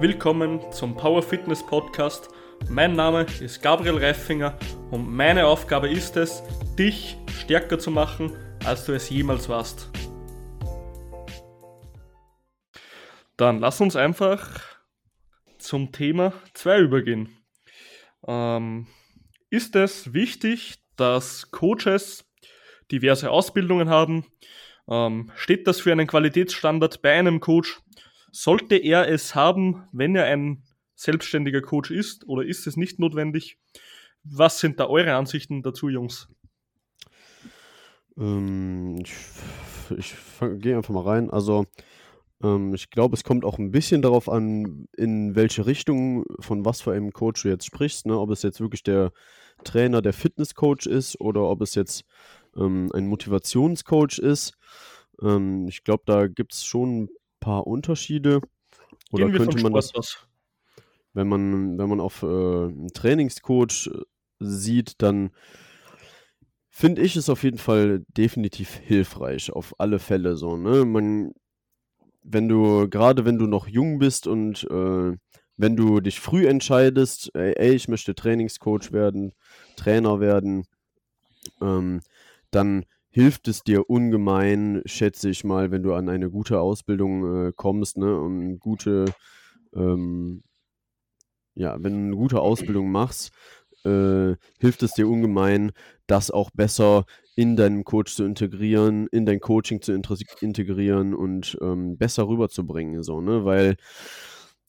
willkommen zum Power Fitness Podcast. Mein Name ist Gabriel Reifinger und meine Aufgabe ist es, dich stärker zu machen, als du es jemals warst. Dann lass uns einfach zum Thema 2 übergehen. Ähm, ist es wichtig, dass Coaches diverse Ausbildungen haben? Ähm, steht das für einen Qualitätsstandard bei einem Coach? Sollte er es haben, wenn er ein selbstständiger Coach ist oder ist es nicht notwendig? Was sind da eure Ansichten dazu, Jungs? Ähm, ich ich gehe einfach mal rein. Also, ähm, ich glaube, es kommt auch ein bisschen darauf an, in welche Richtung, von was für einem Coach du jetzt sprichst. Ne? Ob es jetzt wirklich der Trainer, der Fitnesscoach ist oder ob es jetzt ähm, ein Motivationscoach ist. Ähm, ich glaube, da gibt es schon ein paar Unterschiede. Oder Gehen wir könnte man das, aus. wenn man, wenn man auf äh, einen Trainingscoach äh, sieht, dann finde ich es auf jeden Fall definitiv hilfreich, auf alle Fälle so, ne? Man, wenn du, gerade wenn du noch jung bist und äh, wenn du dich früh entscheidest, ey, ey, ich möchte Trainingscoach werden, Trainer werden, ähm, dann hilft es dir ungemein, schätze ich mal, wenn du an eine gute Ausbildung äh, kommst, ne, und gute, ähm, ja, wenn du eine gute Ausbildung machst, äh, hilft es dir ungemein, das auch besser in deinen Coach zu integrieren, in dein Coaching zu integrieren und ähm, besser rüberzubringen, so, ne, weil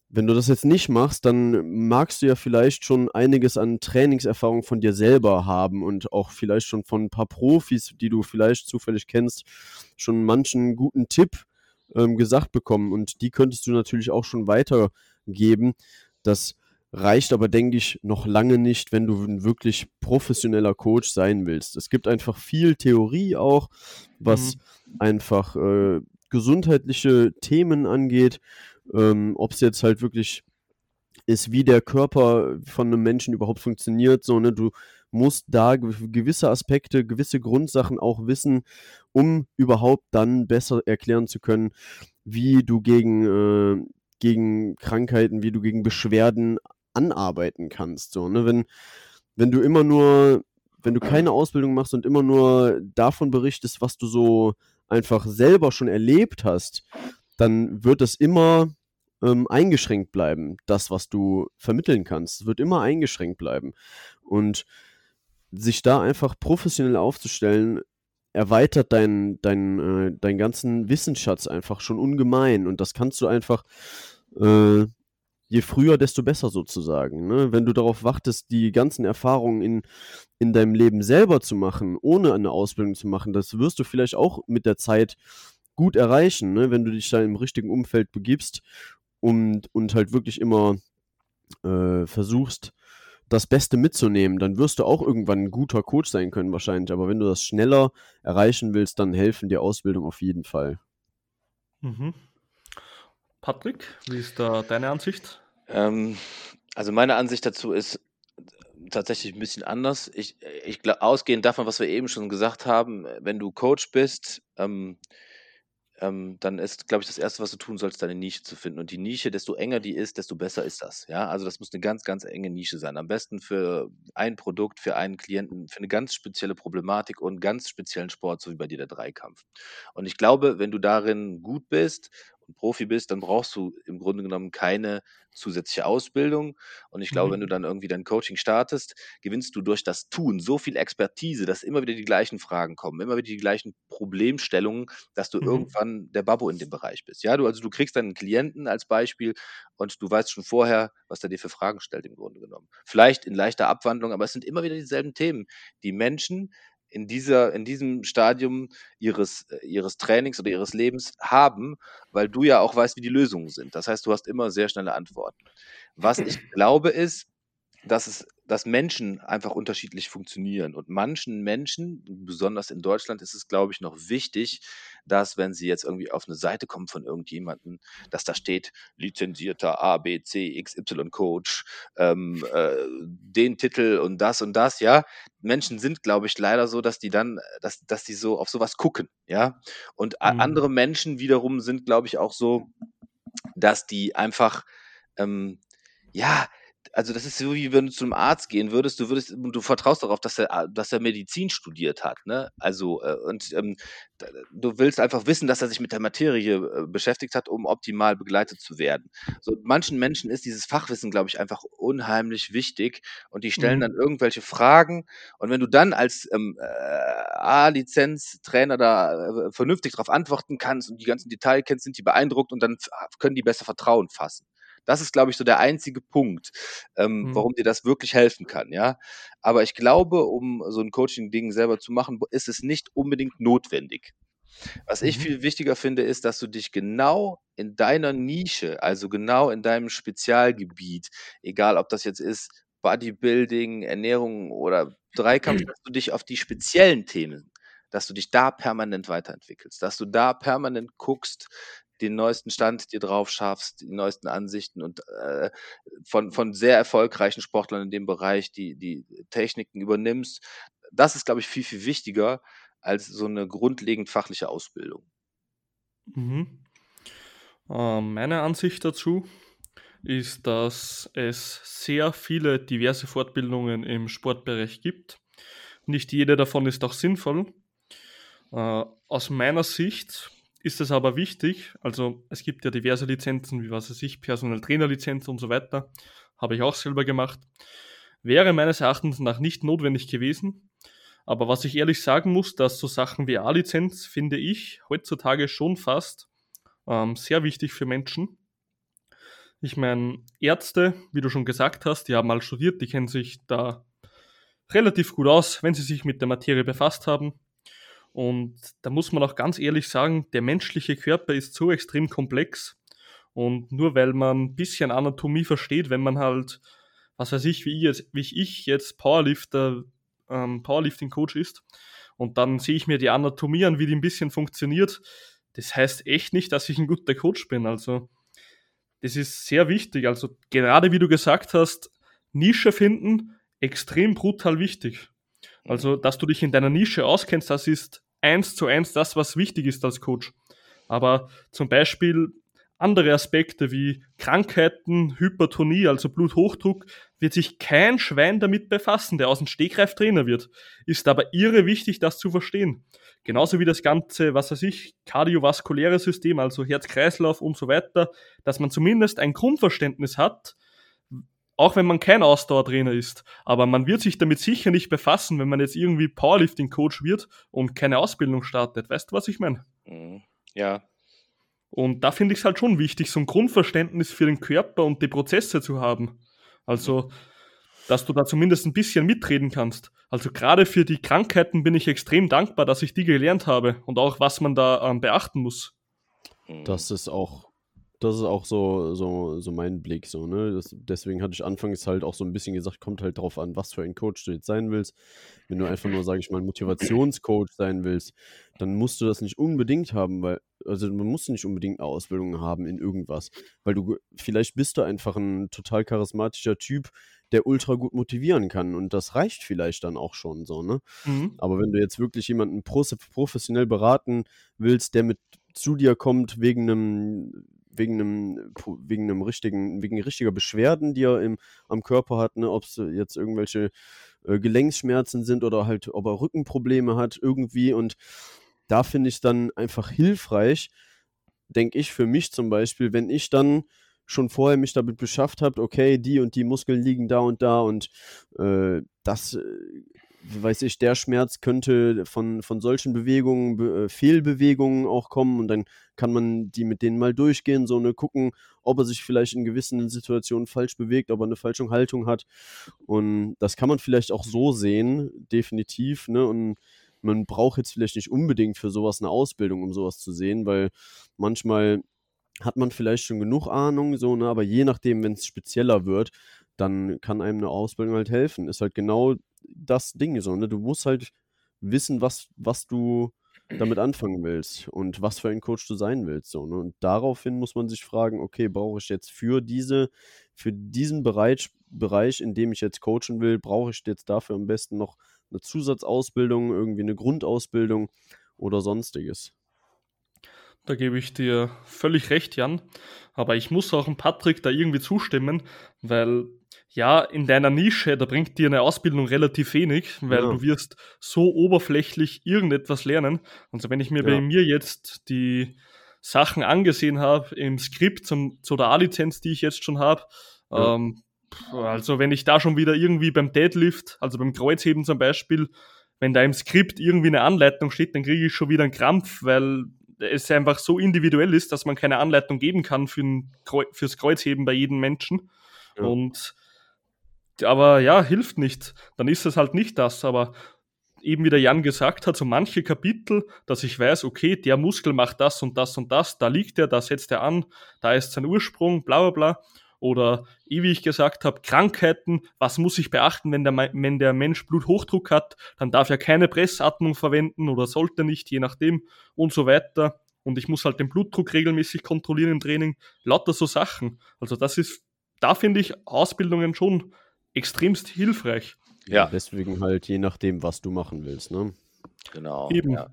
wenn du das jetzt nicht machst, dann magst du ja vielleicht schon einiges an Trainingserfahrung von dir selber haben und auch vielleicht schon von ein paar Profis, die du vielleicht zufällig kennst, schon manchen guten Tipp ähm, gesagt bekommen. Und die könntest du natürlich auch schon weitergeben. Das reicht aber, denke ich, noch lange nicht, wenn du ein wirklich professioneller Coach sein willst. Es gibt einfach viel Theorie auch, was einfach äh, gesundheitliche Themen angeht. Ähm, Ob es jetzt halt wirklich ist, wie der Körper von einem Menschen überhaupt funktioniert. So, ne? Du musst da gew- gewisse Aspekte, gewisse Grundsachen auch wissen, um überhaupt dann besser erklären zu können, wie du gegen, äh, gegen Krankheiten, wie du gegen Beschwerden anarbeiten kannst. So, ne? Wenn, wenn du immer nur, wenn du keine Ausbildung machst und immer nur davon berichtest, was du so einfach selber schon erlebt hast, dann wird es immer ähm, eingeschränkt bleiben, das, was du vermitteln kannst. Es wird immer eingeschränkt bleiben. Und sich da einfach professionell aufzustellen, erweitert deinen dein, äh, deinen ganzen Wissensschatz einfach schon ungemein. Und das kannst du einfach, äh, je früher, desto besser sozusagen. Ne? Wenn du darauf wartest, die ganzen Erfahrungen in, in deinem Leben selber zu machen, ohne eine Ausbildung zu machen, das wirst du vielleicht auch mit der Zeit gut erreichen, ne? wenn du dich da im richtigen Umfeld begibst und, und halt wirklich immer äh, versuchst, das Beste mitzunehmen, dann wirst du auch irgendwann ein guter Coach sein können wahrscheinlich. Aber wenn du das schneller erreichen willst, dann helfen dir Ausbildung auf jeden Fall. Mhm. Patrick, wie ist da deine Ansicht? Ähm, also meine Ansicht dazu ist tatsächlich ein bisschen anders. Ich, ich glaube, ausgehend davon, was wir eben schon gesagt haben, wenn du Coach bist, ähm, ähm, dann ist, glaube ich, das Erste, was du tun sollst, deine Nische zu finden. Und die Nische, desto enger die ist, desto besser ist das. Ja, also das muss eine ganz, ganz enge Nische sein. Am besten für ein Produkt, für einen Klienten, für eine ganz spezielle Problematik und einen ganz speziellen Sport, so wie bei dir der Dreikampf. Und ich glaube, wenn du darin gut bist und Profi bist, dann brauchst du im Grunde genommen keine zusätzliche Ausbildung. Und ich glaube, wenn du Mhm. dann irgendwie dein Coaching startest, gewinnst du durch das Tun so viel Expertise, dass immer wieder die gleichen Fragen kommen, immer wieder die gleichen Problemstellungen, dass du Mhm. irgendwann der Babbo in dem Bereich bist. Ja, du, also du kriegst deinen Klienten als Beispiel und du weißt schon vorher, was er dir für Fragen stellt im Grunde genommen. Vielleicht in leichter Abwandlung, aber es sind immer wieder dieselben Themen. Die Menschen in, dieser, in diesem Stadium ihres, äh, ihres Trainings oder ihres Lebens haben, weil du ja auch weißt, wie die Lösungen sind. Das heißt, du hast immer sehr schnelle Antworten. Was ich glaube ist, dass es dass Menschen einfach unterschiedlich funktionieren. Und manchen Menschen, besonders in Deutschland, ist es, glaube ich, noch wichtig, dass, wenn sie jetzt irgendwie auf eine Seite kommen von irgendjemandem, dass da steht, lizenzierter A, B, C, XY Coach, ähm, äh, den Titel und das und das, ja. Menschen sind, glaube ich, leider so, dass die dann, dass, dass die so auf sowas gucken, ja. Und Mhm. andere Menschen wiederum sind, glaube ich, auch so, dass die einfach ähm, ja, also das ist so, wie wenn du zu einem Arzt gehen würdest, du würdest, du vertraust darauf, dass er, dass er Medizin studiert hat, ne? Also, äh, und ähm, du willst einfach wissen, dass er sich mit der Materie äh, beschäftigt hat, um optimal begleitet zu werden. So, manchen Menschen ist dieses Fachwissen, glaube ich, einfach unheimlich wichtig und die stellen mhm. dann irgendwelche Fragen und wenn du dann als ähm, äh, A-Lizenz-Trainer da äh, vernünftig darauf antworten kannst und die ganzen Details kennst, sind die beeindruckt und dann können die besser Vertrauen fassen. Das ist, glaube ich, so der einzige Punkt, ähm, mhm. warum dir das wirklich helfen kann, ja. Aber ich glaube, um so ein Coaching-Ding selber zu machen, ist es nicht unbedingt notwendig. Was ich mhm. viel wichtiger finde, ist, dass du dich genau in deiner Nische, also genau in deinem Spezialgebiet, egal ob das jetzt ist Bodybuilding, Ernährung oder Dreikampf, dass du dich auf die speziellen Themen, dass du dich da permanent weiterentwickelst, dass du da permanent guckst, den neuesten Stand dir drauf schaffst, die neuesten Ansichten und äh, von, von sehr erfolgreichen Sportlern in dem Bereich die, die Techniken übernimmst. Das ist, glaube ich, viel, viel wichtiger als so eine grundlegend fachliche Ausbildung. Mhm. Äh, meine Ansicht dazu ist, dass es sehr viele diverse Fortbildungen im Sportbereich gibt. Nicht jede davon ist auch sinnvoll. Äh, aus meiner Sicht ist es aber wichtig, also es gibt ja diverse Lizenzen, wie was weiß ich, Personal Trainer Lizenz und so weiter, habe ich auch selber gemacht. Wäre meines Erachtens nach nicht notwendig gewesen. Aber was ich ehrlich sagen muss, dass so Sachen wie A-Lizenz finde ich heutzutage schon fast ähm, sehr wichtig für Menschen. Ich meine, Ärzte, wie du schon gesagt hast, die haben mal studiert, die kennen sich da relativ gut aus, wenn sie sich mit der Materie befasst haben. Und da muss man auch ganz ehrlich sagen, der menschliche Körper ist so extrem komplex. Und nur weil man ein bisschen Anatomie versteht, wenn man halt, was weiß ich, wie ich jetzt, wie ich jetzt Powerlifter, ähm, Powerlifting-Coach ist, und dann sehe ich mir die Anatomie an, wie die ein bisschen funktioniert, das heißt echt nicht, dass ich ein guter Coach bin. Also, das ist sehr wichtig. Also, gerade wie du gesagt hast, Nische finden, extrem brutal wichtig. Also, dass du dich in deiner Nische auskennst, das ist eins zu eins das, was wichtig ist als Coach. Aber zum Beispiel andere Aspekte wie Krankheiten, Hypertonie, also Bluthochdruck, wird sich kein Schwein damit befassen, der aus dem Stegreif Trainer wird. Ist aber irre wichtig, das zu verstehen. Genauso wie das ganze, was weiß ich, kardiovaskuläre System, also Herz-Kreislauf und so weiter, dass man zumindest ein Grundverständnis hat, auch wenn man kein Ausdauertrainer ist. Aber man wird sich damit sicher nicht befassen, wenn man jetzt irgendwie Powerlifting-Coach wird und keine Ausbildung startet. Weißt du, was ich meine? Mhm. Ja. Und da finde ich es halt schon wichtig, so ein Grundverständnis für den Körper und die Prozesse zu haben. Also, dass du da zumindest ein bisschen mitreden kannst. Also gerade für die Krankheiten bin ich extrem dankbar, dass ich die gelernt habe und auch was man da ähm, beachten muss. Mhm. Das ist auch das ist auch so, so, so mein Blick, so, ne? Das, deswegen hatte ich anfangs halt auch so ein bisschen gesagt, kommt halt drauf an, was für ein Coach du jetzt sein willst. Wenn du einfach nur, sage ich mal, Motivationscoach sein willst, dann musst du das nicht unbedingt haben, weil, also man muss nicht unbedingt eine Ausbildung haben in irgendwas. Weil du, vielleicht bist du einfach ein total charismatischer Typ, der ultra gut motivieren kann. Und das reicht vielleicht dann auch schon so, ne? Mhm. Aber wenn du jetzt wirklich jemanden professionell beraten willst, der mit zu dir kommt wegen einem wegen einem, wegen einem richtigen, wegen richtiger Beschwerden, die er im, am Körper hat, ne, ob es jetzt irgendwelche äh, Gelenksschmerzen sind oder halt, ob er Rückenprobleme hat irgendwie. Und da finde ich es dann einfach hilfreich, denke ich für mich zum Beispiel, wenn ich dann schon vorher mich damit beschafft habe, okay, die und die Muskeln liegen da und da und äh, das äh, weiß ich, der Schmerz könnte von, von solchen Bewegungen, Be äh, Fehlbewegungen auch kommen und dann kann man die mit denen mal durchgehen, so eine gucken, ob er sich vielleicht in gewissen Situationen falsch bewegt, ob er eine falsche Haltung hat und das kann man vielleicht auch so sehen, definitiv, ne, und man braucht jetzt vielleicht nicht unbedingt für sowas eine Ausbildung, um sowas zu sehen, weil manchmal hat man vielleicht schon genug Ahnung, so, ne, aber je nachdem, wenn es spezieller wird, dann kann einem eine Ausbildung halt helfen. Ist halt genau das Ding so, ne? Du musst halt wissen, was, was du damit anfangen willst und was für ein Coach du sein willst. So, ne? Und daraufhin muss man sich fragen, okay, brauche ich jetzt für diese, für diesen Bereich, Bereich, in dem ich jetzt coachen will, brauche ich jetzt dafür am besten noch eine Zusatzausbildung, irgendwie eine Grundausbildung oder sonstiges. Da gebe ich dir völlig recht, Jan. Aber ich muss auch dem Patrick da irgendwie zustimmen, weil ja, in deiner Nische, da bringt dir eine Ausbildung relativ wenig, weil Ja. du wirst so oberflächlich irgendetwas lernen. Also wenn ich mir Ja. bei mir jetzt die Sachen angesehen habe im Skript zum, zu der A-Lizenz, die ich jetzt schon habe, Ja. ähm, also wenn ich da schon wieder irgendwie beim Deadlift, also beim Kreuzheben zum Beispiel, wenn da im Skript irgendwie eine Anleitung steht, dann kriege ich schon wieder einen Krampf, weil es einfach so individuell ist, dass man keine Anleitung geben kann für ein Kreu fürs Kreuzheben bei jedem Menschen. Ja. Und aber ja, hilft nicht. Dann ist es halt nicht das. Aber eben wie der Jan gesagt hat, so manche Kapitel, dass ich weiß, okay, der Muskel macht das und das und das, da liegt er, da setzt er an, da ist sein Ursprung, bla bla bla. Oder eh, wie ich gesagt habe, Krankheiten, was muss ich beachten, wenn der, wenn der Mensch Bluthochdruck hat, dann darf er keine Pressatmung verwenden oder sollte nicht, je nachdem und so weiter. Und ich muss halt den Blutdruck regelmäßig kontrollieren im Training. Lauter so Sachen. Also das ist, da finde ich Ausbildungen schon extremst hilfreich. Ja. Deswegen halt je nachdem, was du machen willst, ne? Genau. Eben. Ja.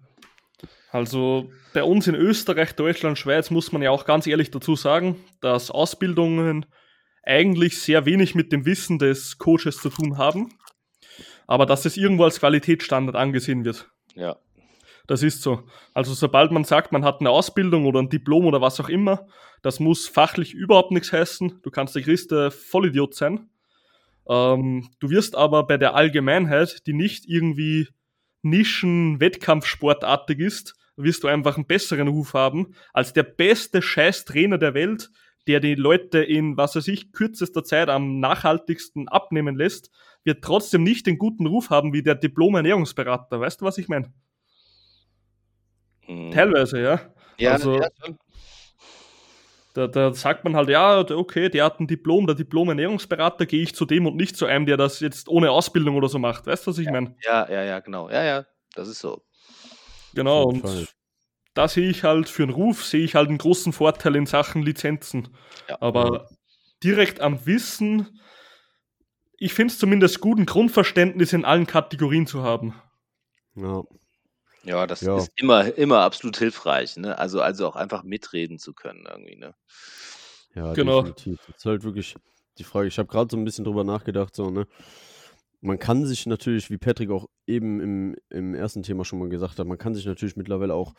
Also bei uns in Österreich, Deutschland, Schweiz muss man ja auch ganz ehrlich dazu sagen, dass Ausbildungen eigentlich sehr wenig mit dem Wissen des Coaches zu tun haben, aber dass es irgendwo als Qualitätsstandard angesehen wird. ja. Das ist so. Also sobald man sagt, man hat eine Ausbildung oder ein Diplom oder was auch immer, das muss fachlich überhaupt nichts heißen. Du kannst der größte Vollidiot sein. Ähm, du wirst aber bei der Allgemeinheit, die nicht irgendwie Nischen-Wettkampfsportartig ist, wirst du einfach einen besseren Ruf haben als der beste Scheiß-Trainer der Welt, der die Leute in, was weiß ich, kürzester Zeit am nachhaltigsten abnehmen lässt, wird trotzdem nicht den guten Ruf haben wie der Diplom-Ernährungsberater. Weißt du, was ich meine? Mhm. Teilweise, ja. Ja, also- ja. Da, da sagt man halt, ja, okay, der hat ein Diplom, der Diplom-Ernährungsberater, gehe ich zu dem und nicht zu einem, der das jetzt ohne Ausbildung oder so macht. Weißt du, was ich meine? ja, ja, ja, genau. Ja, ja, das ist so. Genau, und Fall. da sehe ich halt für einen Ruf, sehe ich halt einen großen Vorteil in Sachen Lizenzen. Ja. Aber direkt am Wissen, ich finde es zumindest gut, ein Grundverständnis in allen Kategorien zu haben. Ja. Ja, das Ja. ist immer, immer absolut hilfreich, ne? Also, also auch einfach mitreden zu können irgendwie, ne? Ja, Genau. definitiv. Das ist halt wirklich die Frage. Ich habe gerade so ein bisschen drüber nachgedacht, so, ne? Man kann sich natürlich, wie Patrick auch eben im, im ersten Thema schon mal gesagt hat, man kann sich natürlich mittlerweile auch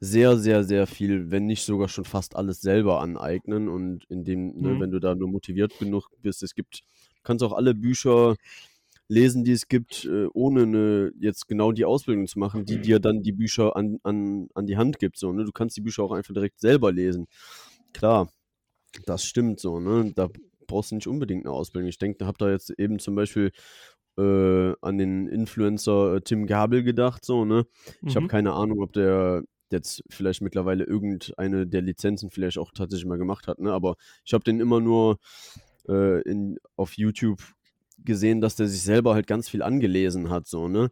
sehr, sehr, sehr viel, wenn nicht sogar schon fast alles selber aneignen. Und indem, ne, Mhm. wenn du da nur motiviert genug bist, es gibt, du kannst auch alle Bücher lesen, die es gibt, äh, ohne eine, jetzt genau die Ausbildung zu machen, die dir dann die Bücher an, an, an die Hand gibt. So, ne? Du kannst die Bücher auch einfach direkt selber lesen. Klar, das stimmt so, ne? Da brauchst du nicht unbedingt eine Ausbildung. Ich denke, hab da jetzt eben zum Beispiel äh, an den Influencer äh, Tim Gabel gedacht, so, ne? Ich habe Mhm. keine Ahnung, ob der jetzt vielleicht mittlerweile irgendeine der Lizenzen vielleicht auch tatsächlich mal gemacht hat, ne? Aber ich habe den immer nur äh, in, auf YouTube gesehen, dass der sich selber halt ganz viel angelesen hat, so, ne?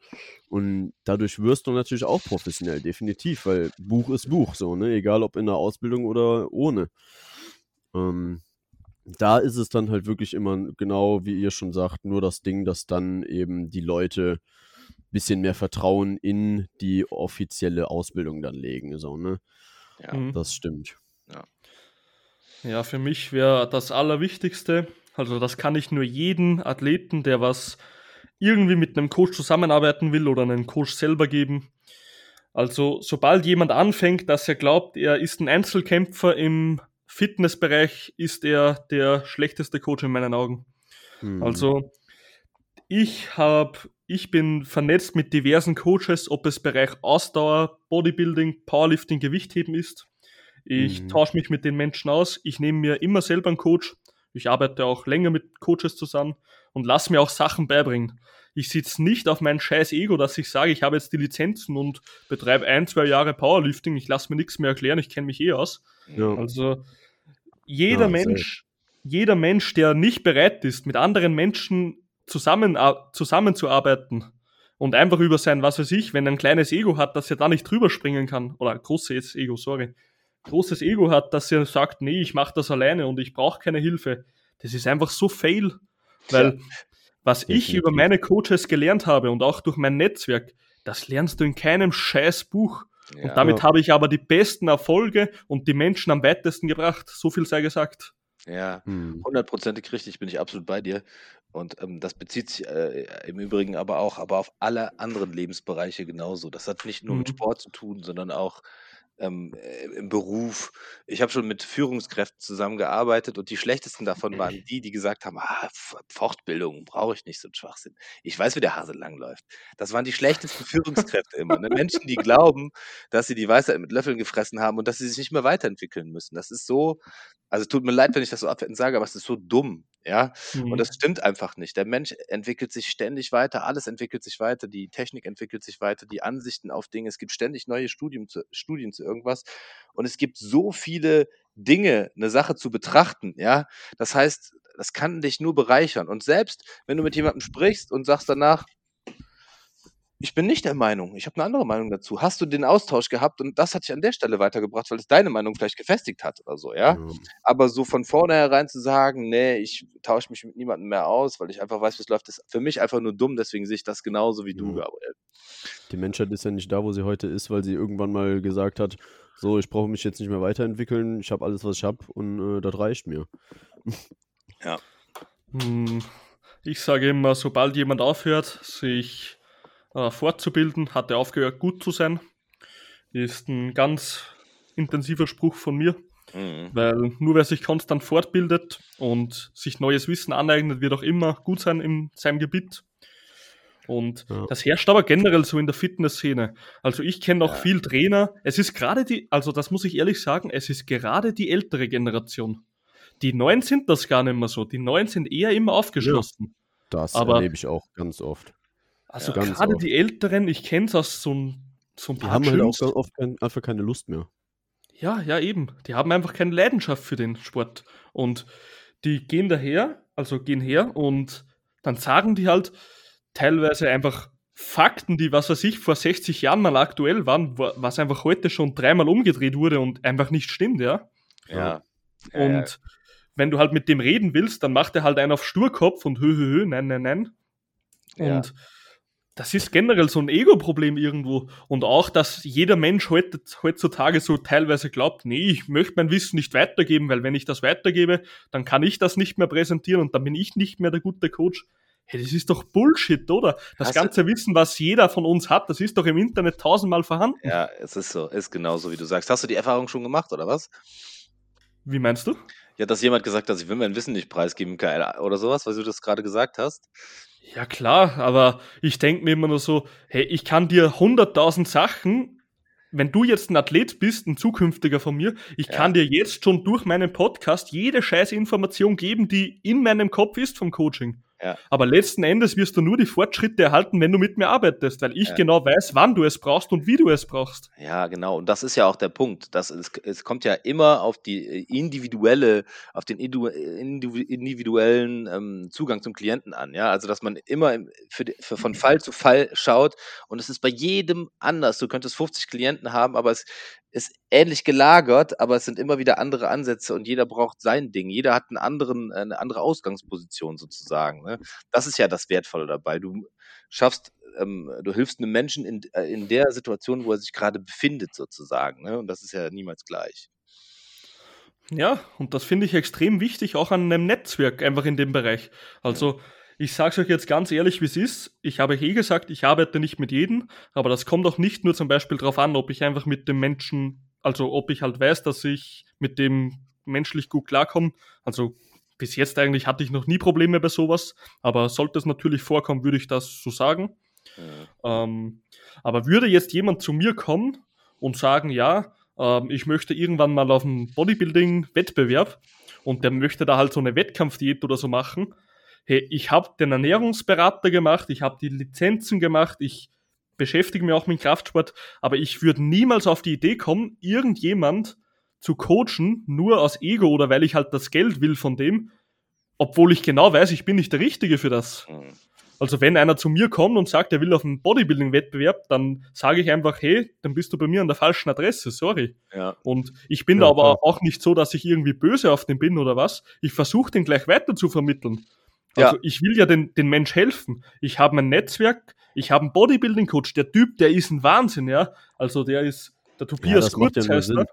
Und dadurch wirst du natürlich auch professionell, definitiv, weil Buch ist Buch, so, ne? Egal ob in der Ausbildung oder ohne. Ähm, da ist es dann halt wirklich immer genau, wie ihr schon sagt, nur das Ding, dass dann eben die Leute ein bisschen mehr Vertrauen in die offizielle Ausbildung dann legen, so, ne? Ja. Mhm. Das stimmt. Ja, für mich wäre das Allerwichtigste, also das kann ich nur jeden Athleten, der was irgendwie mit einem Coach zusammenarbeiten will oder einen Coach selber geben. Also sobald jemand anfängt, dass er glaubt, er ist ein Einzelkämpfer im Fitnessbereich, ist er der schlechteste Coach in meinen Augen. Hm. Also ich habe, ich bin vernetzt mit diversen Coaches, ob es Bereich Ausdauer, Bodybuilding, Powerlifting, Gewichtheben ist. Ich Mhm. tausche mich mit den Menschen aus. Ich nehme mir immer selber einen Coach. Ich arbeite auch länger mit Coaches zusammen und lasse mir auch Sachen beibringen. Ich sitze nicht auf mein scheiß Ego, dass ich sage, ich habe jetzt die Lizenzen und betreibe ein, zwei Jahre Powerlifting. Ich lasse mir nichts mehr erklären, ich kenne mich eh aus. ja. Also jeder Ja. Mensch, jeder Mensch, der nicht bereit ist, mit anderen Menschen zusammen, zusammenzuarbeiten und einfach über sein, was weiß ich, wenn er ein kleines Ego hat, dass er da nicht drüber springen kann, oder großes Ego, sorry, großes Ego hat, dass er sagt, nee, ich mache das alleine und ich brauche keine Hilfe. Das ist einfach so fail, weil was ich über meine Coaches gelernt habe und auch durch mein Netzwerk, das lernst du in keinem scheiß Buch. Und damit habe ich aber die besten Erfolge und die Menschen am weitesten gebracht. So viel sei gesagt. Ja, hm. hundertprozentig richtig, bin ich absolut bei dir. Und ähm, das bezieht sich äh, im Übrigen aber auch aber auf alle anderen Lebensbereiche genauso. Das hat nicht nur mit mhm. Sport zu tun, sondern auch ähm, äh, im Beruf. Ich habe schon mit Führungskräften zusammengearbeitet und die schlechtesten davon waren die, die gesagt haben, ah, Fortbildung brauche ich nicht so 'n Schwachsinn. Ich weiß, wie der Hase langläuft. Das waren die schlechtesten Führungskräfte immer, ne? Menschen, die glauben, dass sie die Weisheit mit Löffeln gefressen haben und dass sie sich nicht mehr weiterentwickeln müssen. Das ist so also, tut mir leid, wenn ich das so abwertend sage, aber es ist so dumm, ja? Und mhm. das stimmt einfach nicht. Der Mensch entwickelt sich ständig weiter, alles entwickelt sich weiter, die Technik entwickelt sich weiter, die Ansichten auf Dinge. Es gibt ständig neue Studien zu Studien zu irgendwas und es gibt so viele Dinge, eine Sache zu betrachten, ja? Das heißt, das kann dich nur bereichern und selbst wenn du mit jemandem sprichst und sagst danach ich bin nicht der Meinung. Ich habe eine andere Meinung dazu. Hast du den Austausch gehabt und das hat dich an der Stelle weitergebracht, weil es deine Meinung vielleicht gefestigt hat oder so, ja? Ja. Aber so von vornherein zu sagen: „Ne, ich tausche mich mit niemandem mehr aus, weil ich einfach weiß, wie's läuft“, ist für mich einfach nur dumm. Deswegen sehe ich das genauso wie du, Ja. Gabriel. Die Menschheit ist ja nicht da, wo sie heute ist, weil sie irgendwann mal gesagt hat: „So, ich brauche mich jetzt nicht mehr weiterentwickeln. Ich habe alles, was ich habe und, äh, das reicht mir.“ Ja. Hm, ich sage immer, sobald jemand aufhört, sich äh, fortzubilden, hat er aufgehört, gut zu sein. Ist ein ganz intensiver Spruch von mir. Mhm. Weil nur wer sich konstant fortbildet und sich neues Wissen aneignet, wird auch immer gut sein in seinem Gebiet. Und ja. das herrscht aber generell so in der Fitnessszene. Also ich kenne auch ja. viel Trainer. Es ist gerade die, also das muss ich ehrlich sagen, es ist gerade die ältere Generation. Die Neuen sind das gar nicht mehr so. Die Neuen sind eher immer aufgeschlossen. Ja, das aber erlebe ich auch ganz oft. Also ja, gerade die Älteren, ich kenne es aus so, ein, so ein paar Die haben halt auch oft kein, einfach keine Lust mehr. Ja, ja, eben. Die haben einfach keine Leidenschaft für den Sport. Und die gehen daher, also gehen her und dann sagen die halt teilweise einfach Fakten, die, was weiß ich, vor 60 Jahren mal aktuell waren, was einfach heute schon dreimal umgedreht wurde und einfach nicht stimmt, ja. Ja. Und ja, ja. wenn du halt mit dem reden willst, dann macht er halt einen auf Sturkopf und hö, hö, hö, nein, nein, nein. Und ja das ist generell so ein Ego-Problem irgendwo. Und auch, dass jeder Mensch heutzutage so teilweise glaubt, nee, ich möchte mein Wissen nicht weitergeben, weil wenn ich das weitergebe, dann kann ich das nicht mehr präsentieren und dann bin ich nicht mehr der gute Coach. Hey, das ist doch Bullshit, oder? Das Hast ganze Wissen, was jeder von uns hat, das ist doch im Internet tausendmal vorhanden. Ja, es ist so, ist genauso, wie du sagst. Hast du die Erfahrung schon gemacht, oder was? Wie meinst du? Ja, dass jemand gesagt hat, ich will mein Wissen nicht preisgeben, oder sowas, weil du das gerade gesagt hast. Ja klar, aber ich denke mir immer nur so, hey, ich kann dir hunderttausend Sachen, wenn du jetzt ein Athlet bist, ein zukünftiger von mir, ich ja. kann dir jetzt schon durch meinen Podcast jede scheiß Information geben, die in meinem Kopf ist vom Coaching. Ja. Aber letzten Endes wirst du nur die Fortschritte erhalten, wenn du mit mir arbeitest, weil ich ja. genau weiß, wann du es brauchst und wie du es brauchst. Ja, genau. Und das ist ja auch der Punkt. Das ist, es kommt ja immer auf die äh, individuelle, auf den individuellen ähm, Zugang zum Klienten an. Ja, also dass man immer für, für, von Fall zu Fall schaut und es ist bei jedem anders. Du könntest 50 Klienten haben, aber es ist ähnlich gelagert, aber es sind immer wieder andere Ansätze und jeder braucht sein Ding. Jeder hat einen anderen, äh, eine andere Ausgangsposition sozusagen. Ne? Das ist ja das Wertvolle dabei. Du schaffst, ähm, du hilfst einem Menschen in, äh, in der Situation, wo er sich gerade befindet, sozusagen. Ne? Und das ist ja niemals gleich. Ja, und das finde ich extrem wichtig, auch an einem Netzwerk, einfach in dem Bereich. Also, ja ich sage es euch jetzt ganz ehrlich, wie es ist. Ich habe eh gesagt, ich arbeite nicht mit jedem, aber das kommt auch nicht nur zum Beispiel darauf an, ob ich einfach mit dem Menschen, also ob ich halt weiß, dass ich mit dem menschlich gut klarkomme. Also bis jetzt eigentlich hatte ich noch nie Probleme bei sowas, aber sollte es natürlich vorkommen, würde ich das so sagen. Ja. Ähm, aber würde jetzt jemand zu mir kommen und sagen, ja, ähm, ich möchte irgendwann mal auf einen Bodybuilding-Wettbewerb und der möchte da halt so eine Wettkampfdiät oder so machen, hey, ich habe den Ernährungsberater gemacht, ich habe die Lizenzen gemacht, ich beschäftige mich auch mit Kraftsport, aber ich würde niemals auf die Idee kommen, irgendjemand zu coachen, nur aus Ego oder weil ich halt das Geld will von dem, obwohl ich genau weiß, ich bin nicht der Richtige für das. Mhm. Also wenn einer zu mir kommt und sagt, er will auf einen Bodybuilding-Wettbewerb, dann sage ich einfach, hey, dann bist du bei mir an der falschen Adresse, sorry. Ja. Und ich bin ja, da aber klar. auch nicht so, dass ich irgendwie böse auf den bin oder was. Ich versuche den gleich weiter zu vermitteln. Also ja. ich will ja den, den Mensch helfen. Ich habe mein Netzwerk, ich habe einen Bodybuilding-Coach. Der Typ, der ist ein Wahnsinn, ja. Also der ist Der Tobias Kurz ja nur heißt er.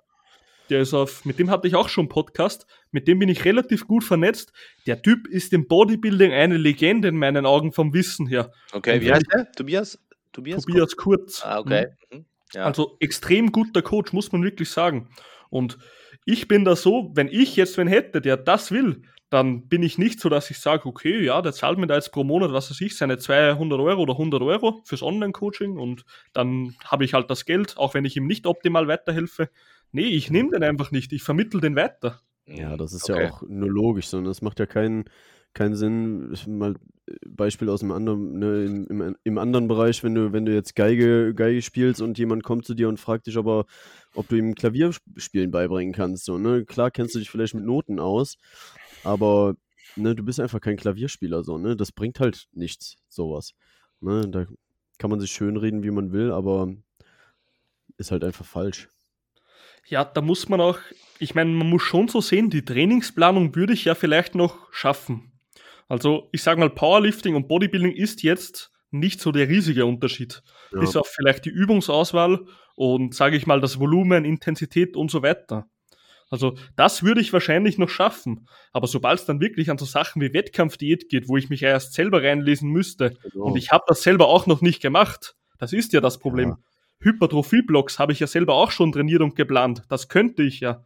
Der ist auf, mit dem hatte ich auch schon einen Podcast. Mit dem bin ich relativ gut vernetzt. Der Typ ist im Bodybuilding eine Legende in meinen Augen vom Wissen her. Okay, Und wie heißt der? Tobias? Tobias? Tobias Kurz. Ah, okay. Mhm. Ja. Also extrem guter Coach, muss man wirklich sagen. Und ich bin da so, wenn ich jetzt wen hätte, der das will, dann bin ich nicht so, dass ich sage, okay, ja, der zahlt mir da jetzt pro Monat, was weiß ich, seine 200 Euro oder 100 Euro fürs Online-Coaching und dann habe ich halt das Geld, auch wenn ich ihm nicht optimal weiterhelfe. Nee, ich nehme den einfach nicht, ich vermittel den weiter. Ja, das ist Okay. ja auch nur logisch, sondern es macht ja keinen, keinen Sinn. Ich, mal äh, Beispiel aus dem anderen, ne, im, im, im anderen Bereich, wenn du, wenn du jetzt Geige, Geige spielst und jemand kommt zu dir und fragt dich aber, ob du ihm Klavierspielen beibringen kannst. So, ne? Klar kennst du dich vielleicht mit Noten aus, aber ne, du bist einfach kein Klavierspieler, so, ne? Das bringt halt nichts, sowas. Ne? Da kann man sich schönreden, wie man will, aber ist halt einfach falsch. Ja, da muss man auch, ich meine, man muss schon so sehen, die Trainingsplanung würde ich ja vielleicht noch schaffen. Also ich sage mal, Powerlifting und Bodybuilding ist jetzt nicht so der riesige Unterschied. Ja. Bis auf vielleicht die Übungsauswahl und sage ich mal das Volumen, Intensität und so weiter. Also das würde ich wahrscheinlich noch schaffen. Aber sobald es dann wirklich an so Sachen wie Wettkampfdiät geht, wo ich mich erst selber reinlesen müsste, Genau. und ich habe das selber auch noch nicht gemacht, das ist ja das Problem. Ja. Hypertrophie-Blocks habe ich ja selber auch schon trainiert und geplant. Das könnte ich ja.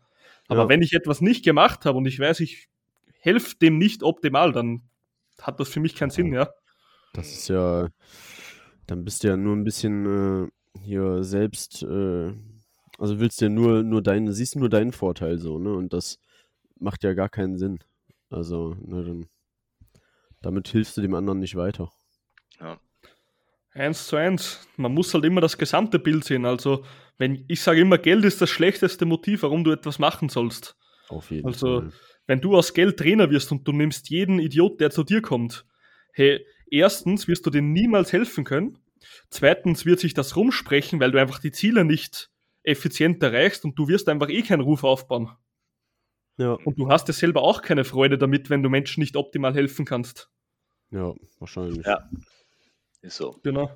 Aber Ja. wenn ich etwas nicht gemacht habe und ich weiß, ich helfe dem nicht optimal, dann hat das für mich keinen Sinn, ja. Das ist ja, dann bist du ja nur ein bisschen äh, hier selbst, äh, also willst ja nur, nur deinen, siehst nur deinen Vorteil so, ne? Und das macht ja gar keinen Sinn. Also, ne, dann, damit hilfst du dem anderen nicht weiter. Ja. Eins zu eins. Man muss halt immer das gesamte Bild sehen. Also, wenn ich sage immer, Geld ist das schlechteste Motiv, warum du etwas machen sollst. Auf jeden Also, Fall. wenn du aus Geld Trainer wirst und du nimmst jeden Idiot, der zu dir kommt, hey, erstens wirst du denen niemals helfen können. Zweitens wird sich das rumsprechen, weil du einfach die Ziele nicht effizient erreichst und du wirst einfach eh keinen Ruf aufbauen. Ja, Und du hast ja selber auch keine Freude damit, wenn du Menschen nicht optimal helfen kannst. ja, wahrscheinlich. Ja. Ist so. Genau.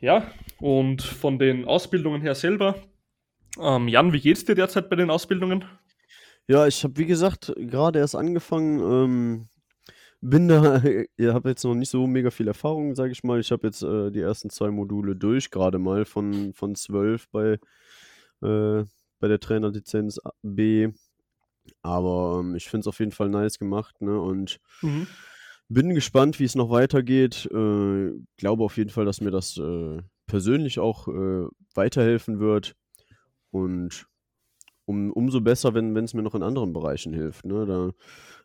Ja, und von den Ausbildungen her selber. Ähm, Jan, wie geht's dir derzeit bei den Ausbildungen? Ja, ich habe, wie gesagt, gerade erst angefangen. Ähm, bin da, ich habe jetzt noch nicht so mega viel Erfahrung, sage ich mal. Ich habe jetzt äh, die ersten zwei Module durch, gerade mal von, von zwölf bei, äh, bei der Trainerlizenz B. Aber ähm, ich finde es auf jeden Fall nice gemacht, ne? Und Mhm. bin gespannt, wie es noch weitergeht. Äh, glaube auf jeden Fall, dass mir das äh, persönlich auch äh, weiterhelfen wird. Und um, umso besser, wenn es mir noch in anderen Bereichen hilft. Ne? Da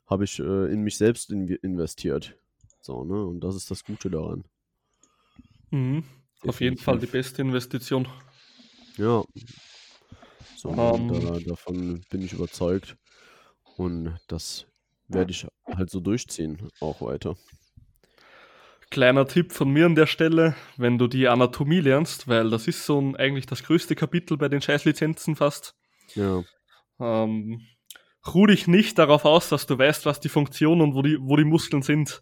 habe ich äh, in mich selbst in, investiert. So, ne? Und das ist das Gute daran. Mhm. Auf jeden. Fall die beste Investition. Ja. So, Ähm. da, davon bin ich überzeugt. Und das werde ich halt so durchziehen, auch weiter. Kleiner Tipp von mir an der Stelle, wenn du die Anatomie lernst, weil das ist so ein, eigentlich das größte Kapitel bei den Scheißlizenzen fast. Ja, Ähm, ruh dich nicht darauf aus, dass du weißt, was die Funktion und wo die, wo die Muskeln sind.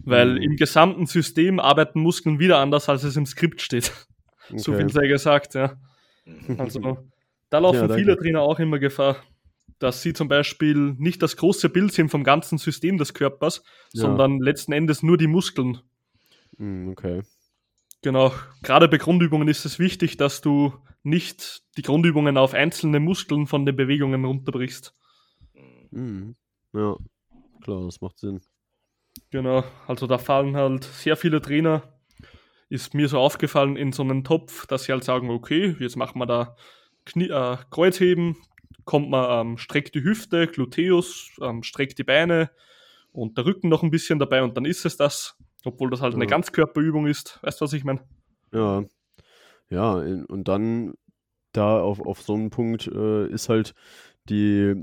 Weil Mhm. im gesamten System arbeiten Muskeln wieder anders, als es im Skript steht. So okay. viel sei gesagt, ja. Mhm. Also da laufen Ja, viele Trainer auch immer Gefahr, dass sie zum Beispiel nicht das große Bild sehen vom ganzen System des Körpers, Ja. sondern letzten Endes nur die Muskeln. Mm, okay. Genau, gerade bei Grundübungen ist es wichtig, dass du nicht die Grundübungen auf einzelne Muskeln von den Bewegungen runterbrichst. Mhm. Ja, klar, das macht Sinn. Genau, also da fallen halt sehr viele Trainer, ist mir so aufgefallen, in so einen Topf, dass sie halt sagen, okay, jetzt machen wir da Knie, äh, Kreuzheben, kommt man, ähm, streckt die Hüfte, Gluteus, ähm, streckt die Beine und der Rücken noch ein bisschen dabei und dann ist es das, obwohl das halt eine Ja. Ganzkörperübung ist. Weißt du, was ich meine? Ja, ja, und dann da auf, auf so einem Punkt äh, ist halt die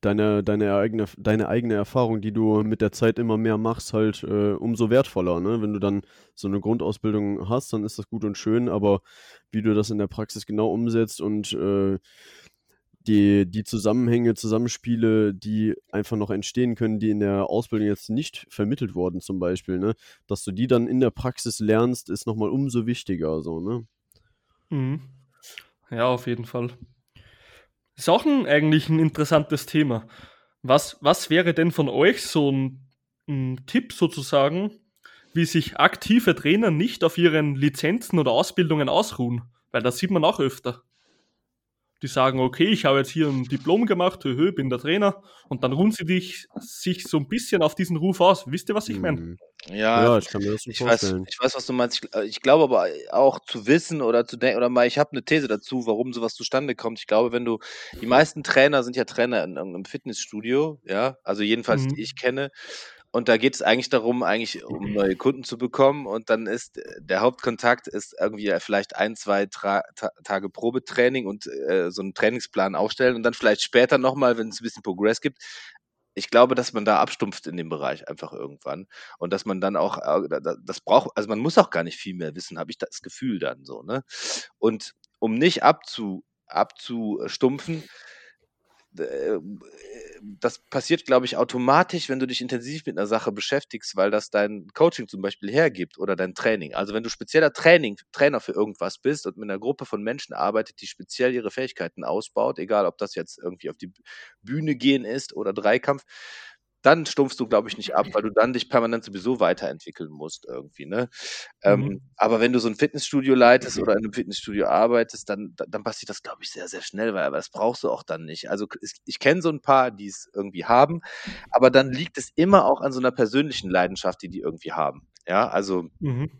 deine, deine eigene, deine eigene Erfahrung, die du mit der Zeit immer mehr machst, halt äh, umso wertvoller. Ne? Wenn du dann so eine Grundausbildung hast, dann ist das gut und schön, aber wie du das in der Praxis genau umsetzt und äh, die, die Zusammenhänge, Zusammenspiele, die einfach noch entstehen können, die in der Ausbildung jetzt nicht vermittelt wurden, zum Beispiel, ne? Dass du die dann in der Praxis lernst, ist nochmal umso wichtiger, so, ne? Mhm. Ja, auf jeden Fall. Ist auch ein, eigentlich ein interessantes Thema. Was, was wäre denn von euch so ein, ein Tipp sozusagen, wie sich aktive Trainer nicht auf ihren Lizenzen oder Ausbildungen ausruhen? Weil das sieht man auch öfter. Die sagen, okay, ich habe jetzt hier ein Diplom gemacht, höhö, bin der Trainer, und dann ruhen sie dich, sich so ein bisschen auf diesen Ruf aus. Wisst ihr, was ich meine? Mhm. Ja, Ja, ich kann mir das schon ich weiß, vorstellen. ich weiß, was du meinst. Ich, äh, ich glaube aber auch zu wissen oder zu denken, oder mal, ich habe eine These dazu, warum sowas zustande kommt. Ich glaube, wenn du, die meisten Trainer sind ja Trainer in irgendeinem Fitnessstudio, ja, also jedenfalls, Mhm. die ich kenne. Und da geht es eigentlich darum, eigentlich um neue Kunden zu bekommen. Und dann ist äh, der Hauptkontakt ist irgendwie äh, vielleicht ein, zwei Tra Ta Tage Probetraining und äh, so einen Trainingsplan aufstellen und dann vielleicht später nochmal, wenn es ein bisschen Progress gibt. Ich glaube, dass man da abstumpft in dem Bereich einfach irgendwann und dass man dann auch, äh, da- da- das braucht, also man muss auch gar nicht viel mehr wissen, habe ich das Gefühl dann so, ne? Und um nicht abzu, abzustumpfen, das passiert, glaube ich, automatisch, wenn du dich intensiv mit einer Sache beschäftigst, weil das dein Coaching zum Beispiel hergibt oder dein Training. Also wenn du spezieller Training, Trainer für irgendwas bist und mit einer Gruppe von Menschen arbeitet, die speziell ihre Fähigkeiten ausbaut, egal ob das jetzt irgendwie auf die Bühne gehen ist oder Dreikampf, dann stumpfst du, glaube ich, nicht ab, weil du dann dich permanent sowieso weiterentwickeln musst irgendwie, ne? Ähm, Mhm. aber wenn du so ein Fitnessstudio leitest oder in einem Fitnessstudio arbeitest, dann, da- dann passiert das, glaube ich, sehr, sehr schnell, weil aber das brauchst du auch dann nicht. Also es- ich kenne so ein paar, die es irgendwie haben, aber dann liegt es immer auch an so einer persönlichen Leidenschaft, die die irgendwie haben. Ja, also Mhm.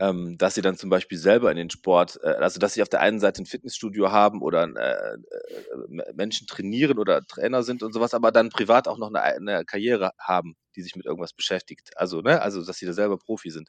Ähm, dass sie dann zum Beispiel selber in den Sport, äh, also dass sie auf der einen Seite ein Fitnessstudio haben oder äh, äh, Menschen trainieren oder Trainer sind und sowas, aber dann privat auch noch eine, eine Karriere haben, die sich mit irgendwas beschäftigt. Also, ne, also dass sie da selber Profi sind.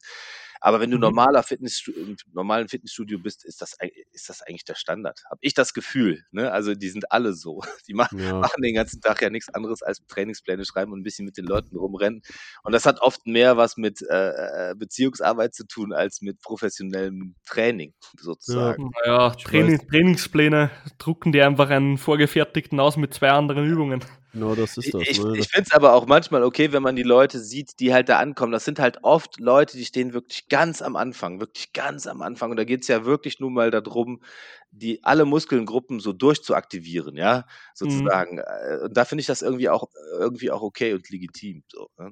Aber wenn du Mhm. normaler Fitness, im normalen Fitnessstudio bist, ist das, ist das eigentlich der Standard. Habe ich das Gefühl. Ne? Also die sind alle so. Die machen, Ja. machen den ganzen Tag ja nichts anderes als Trainingspläne schreiben und ein bisschen mit den Leuten rumrennen. Und das hat oft mehr was mit äh, äh, Beziehungsarbeit zu tun als mit professionellem Training sozusagen. Naja, Ich Training. Trainingspläne drucken dir einfach einen vorgefertigten aus mit zwei anderen Übungen. Genau das ist das. Ich, ne? ich finde es aber auch manchmal okay, wenn man die Leute sieht, die halt da ankommen. Das sind halt oft Leute, die stehen wirklich ganz am Anfang, wirklich ganz am Anfang. Und da geht es ja wirklich nur mal darum, die alle Muskelgruppen so durchzuaktivieren, ja, sozusagen. Äh, Und da finde ich das irgendwie auch irgendwie auch okay und legitim. So, ne?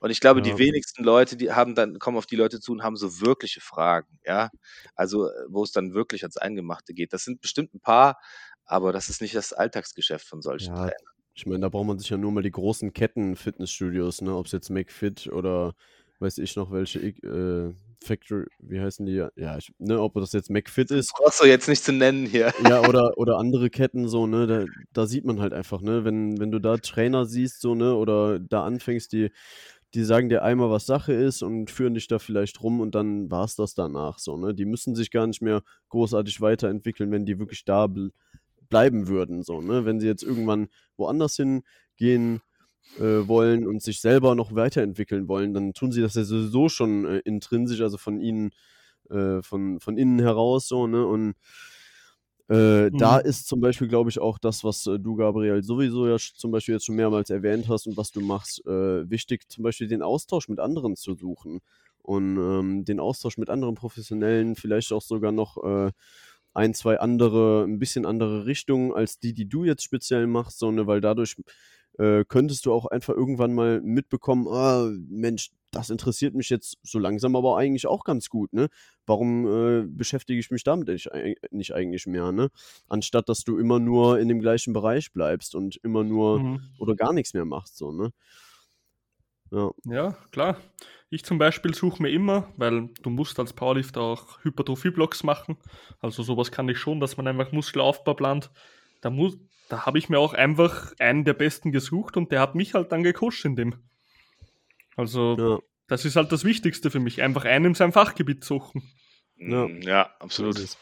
Und ich glaube, Ja. die wenigsten Leute, die haben dann, kommen auf die Leute zu und haben so wirkliche Fragen, ja. Also, äh, wo es dann wirklich ans Eingemachte geht. Das sind bestimmt ein paar, aber das ist nicht das Alltagsgeschäft von solchen Ja, Trainern. Ich meine, da braucht man sich ja nur mal die großen Ketten-Fitnessstudios, ne? Ob es jetzt McFit oder weiß ich noch welche äh, Factory, wie heißen die? Ja, ich, ne, ob das jetzt McFit ist. brauchst du jetzt nicht zu nennen hier. Ja, oder, oder andere Ketten so, ne, da, da sieht man halt einfach, ne, wenn, wenn du da Trainer siehst, so, ne, oder da anfängst, die, die sagen dir einmal, was Sache ist und führen dich da vielleicht rum und dann war es das danach, so, ne, die müssen sich gar nicht mehr großartig weiterentwickeln, wenn die wirklich da bleiben würden, so, ne, wenn sie jetzt irgendwann woanders hingehen äh, wollen und sich selber noch weiterentwickeln wollen, dann tun sie das ja sowieso schon äh, intrinsisch, also von ihnen, äh, von, von innen heraus, so, ne, und äh, da Mhm. ist zum Beispiel, glaube ich, auch das, was äh, du, Gabriel, sowieso ja zum Beispiel jetzt schon mehrmals erwähnt hast und was du machst, äh, wichtig, zum Beispiel den Austausch mit anderen zu suchen und ähm, den Austausch mit anderen Professionellen, vielleicht auch sogar noch äh, ein, zwei andere, ein bisschen andere Richtungen als die, die du jetzt speziell machst, so, ne, weil dadurch äh, könntest du auch einfach irgendwann mal mitbekommen, ah, Mensch, das interessiert mich jetzt so langsam aber eigentlich auch ganz gut, ne? Warum äh, beschäftige ich mich damit nicht, eig- nicht eigentlich mehr, ne? Anstatt dass du immer nur in dem gleichen Bereich bleibst und immer nur Mhm. oder gar nichts mehr machst, so, ne? Ja, Ja, klar. Ich zum Beispiel suche mir immer, weil du musst als Powerlifter auch Hypertrophie-Blocks machen. Also sowas kann ich schon, dass man einfach Muskelaufbau plant. Da, muss, da habe ich mir auch einfach einen der Besten gesucht und der hat mich halt dann gecoacht in dem. Also ja, das ist halt das Wichtigste für mich, einfach einen in seinem Fachgebiet suchen. Ja. Mm, ja so absolut.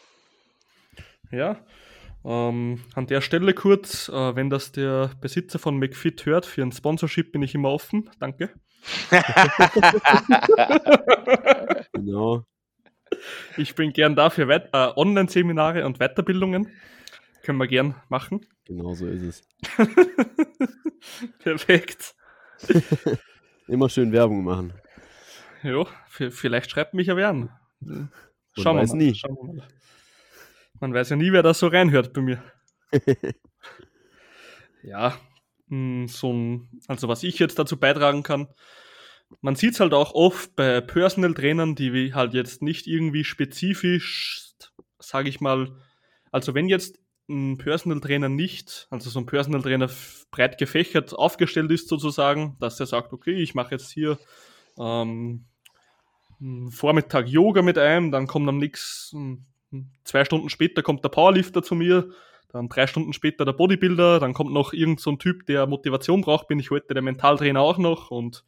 Ja. Ähm, an der Stelle kurz, äh, wenn das der Besitzer von McFit hört, für ein Sponsorship bin ich immer offen. Danke. Genau. Ich bin gern dafür weit, äh, Online-Seminare und Weiterbildungen. Können wir gern machen. Genau so ist es. Perfekt. Immer schön Werbung machen. Ja, v- vielleicht schreibt mich ja wer an. Man Schauen wir weiß mal. nie. Schauen wir mal. Man weiß ja nie, wer da so reinhört bei mir. ja, hm, so ein, also was ich jetzt dazu beitragen kann, man sieht es halt auch oft bei Personal Trainern, die halt jetzt nicht irgendwie spezifisch, sage ich mal, also wenn jetzt ein Personal Trainer nicht, also so ein Personal Trainer breit gefächert aufgestellt ist sozusagen, dass er sagt, okay, ich mache jetzt hier ähm, Vormittag Yoga mit einem, dann kommt am nächsten, zwei Stunden später kommt der Powerlifter zu mir, dann drei Stunden später der Bodybuilder, dann kommt noch irgend so ein Typ, der Motivation braucht, bin ich heute der Mentaltrainer auch noch und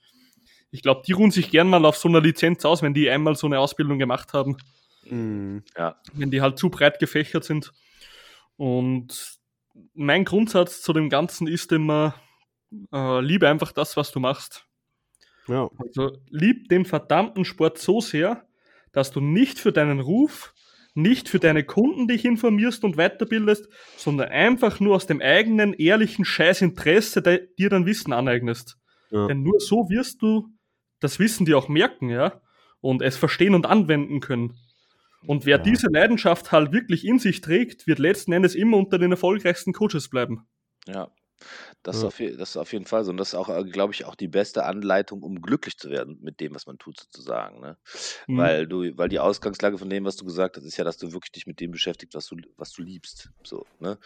ich glaube, die ruhen sich gern mal auf so einer Lizenz aus, wenn die einmal so eine Ausbildung gemacht haben. Mhm. Ja. Wenn die halt zu breit gefächert sind. Und mein Grundsatz zu dem Ganzen ist immer, äh, liebe einfach das, was du machst. Ja. Also lieb den verdammten Sport so sehr, dass du nicht für deinen Ruf, nicht für deine Kunden dich informierst und weiterbildest, sondern einfach nur aus dem eigenen ehrlichen Scheißinteresse dir dann Wissen aneignest. Ja. Denn nur so wirst du das Wissen die auch merken, ja, und es verstehen und anwenden können. Und wer ja. diese Leidenschaft halt wirklich in sich trägt, wird letzten Endes immer unter den erfolgreichsten Coaches bleiben. Ja, das, ist auf, das ist auf jeden Fall so. Und das ist auch, äh, glaube ich, auch die beste Anleitung, um glücklich zu werden mit dem, was man tut, sozusagen. Ne? Mhm. Weil du, weil die Ausgangslage von dem, was du gesagt hast, ist ja, dass du wirklich dich mit dem beschäftigst, was du, was du liebst. So, ne?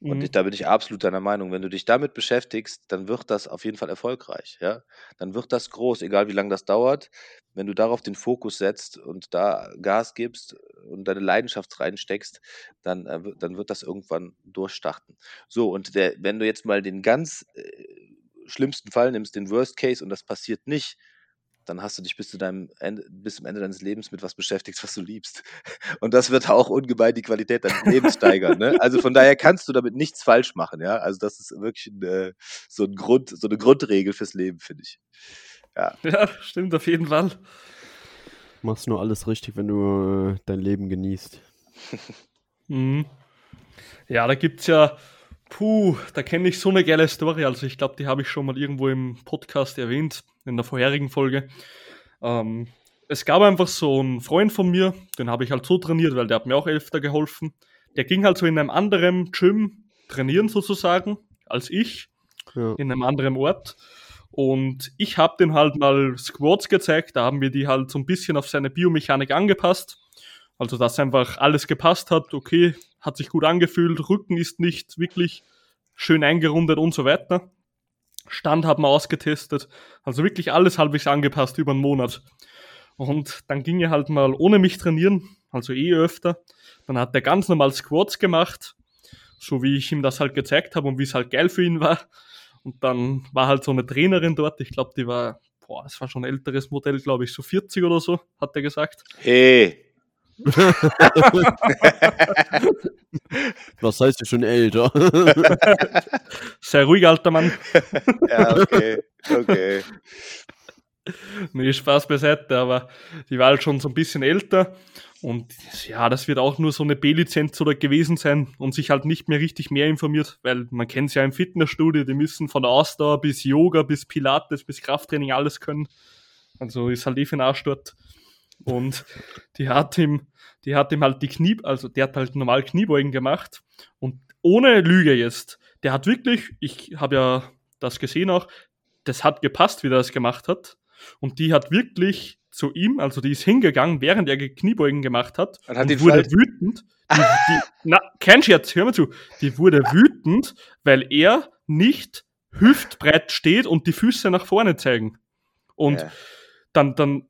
Und mhm. ich, da bin ich absolut deiner Meinung. Wenn du dich damit beschäftigst, dann wird das auf jeden Fall erfolgreich. Ja? Dann wird das groß, egal wie lange das dauert. Wenn du darauf den Fokus setzt und da Gas gibst und deine Leidenschaft reinsteckst, dann, äh, dann wird das irgendwann durchstarten. So, und der, wenn du jetzt mal den ganz äh, schlimmsten Fall nimmst, den Worst Case, und das passiert nicht, dann hast du dich bis, zu deinem Ende, bis zum Ende deines Lebens mit was beschäftigt, was du liebst. Und das wird auch ungemein die Qualität deines Lebens steigern. Ne? Also von daher kannst du damit nichts falsch machen. Ja? Also das ist wirklich ein, äh, so, ein Grund, so eine Grundregel fürs Leben, finde ich. Ja. ja, stimmt auf jeden Fall. Machst nur alles richtig, wenn du äh, dein Leben genießt. mhm. Ja, da gibt es ja, puh, da kenne ich so eine geile Story. Also ich glaube, die habe ich schon mal irgendwo im Podcast erwähnt, in der vorherigen Folge. Ähm, es gab einfach so einen Freund von mir, den habe ich halt so trainiert, weil der hat mir auch öfter geholfen. Der ging halt so in einem anderen Gym trainieren sozusagen als ich, ja. in einem anderen Ort. Und ich habe dem halt mal Squats gezeigt, da haben wir die halt so ein bisschen auf seine Biomechanik angepasst. Also, dass einfach alles gepasst hat, okay, hat sich gut angefühlt, Rücken ist nicht wirklich schön eingerundet und so weiter. Stand haben wir ausgetestet, also wirklich alles halbwegs angepasst über einen Monat. Und dann ging er halt mal ohne mich trainieren, also eh öfter. Dann hat er ganz normal Squats gemacht, so wie ich ihm das halt gezeigt habe und wie es halt geil für ihn war. Und dann war halt so eine Trainerin dort, ich glaube, die war, boah, das war schon ein älteres Modell, glaube ich, so 40 oder so, hat er gesagt. Hey. Was heißt du schon älter? Sehr ruhig, alter Mann. ja, okay, okay. Nee, Spaß beiseite, aber die war halt schon so ein bisschen älter und ja, das wird auch nur so eine B-Lizenz oder gewesen sein und sich halt nicht mehr richtig mehr informiert, weil man kennt es ja im Fitnessstudio, die müssen von der Ausdauer bis Yoga, bis Pilates, bis Krafttraining alles können. Also ist halt eh für den Arsch dort. Und die hat ihm, die hat ihm halt die Knie, also der hat halt normal Kniebeugen gemacht und ohne Lüge jetzt. Der hat wirklich, ich habe ja das gesehen auch, das hat gepasst, wie der das gemacht hat. Und die hat wirklich zu ihm, also die ist hingegangen, während er Kniebeugen gemacht hat und, und wurde Fall. wütend. Die, die, na, kein Scherz, hör mal zu. Die wurde wütend, weil er nicht hüftbreit steht und die Füße nach vorne zeigen. Und ja. dann, dann,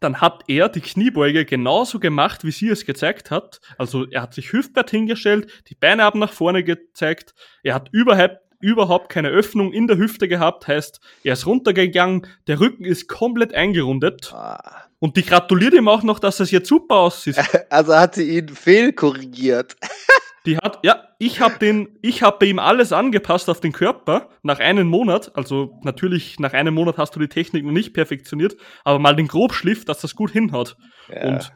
dann hat er die Kniebeuge genauso gemacht, wie sie es gezeigt hat. Also er hat sich hüftbreit hingestellt, die Beine haben nach vorne gezeigt, er hat überhaupt überhaupt keine Öffnung in der Hüfte gehabt, heißt, er ist runtergegangen, der Rücken ist komplett eingerundet. Ah. Und die gratuliert ihm auch noch, dass es jetzt super aussieht. Also hat sie ihn fehlkorrigiert. Die hat, ja, ich habe den, ich habe bei ihm alles angepasst auf den Körper nach einem Monat. Also natürlich nach einem Monat hast du die Technik noch nicht perfektioniert, aber mal den Grobschliff, dass das gut hinhaut. Ja. Und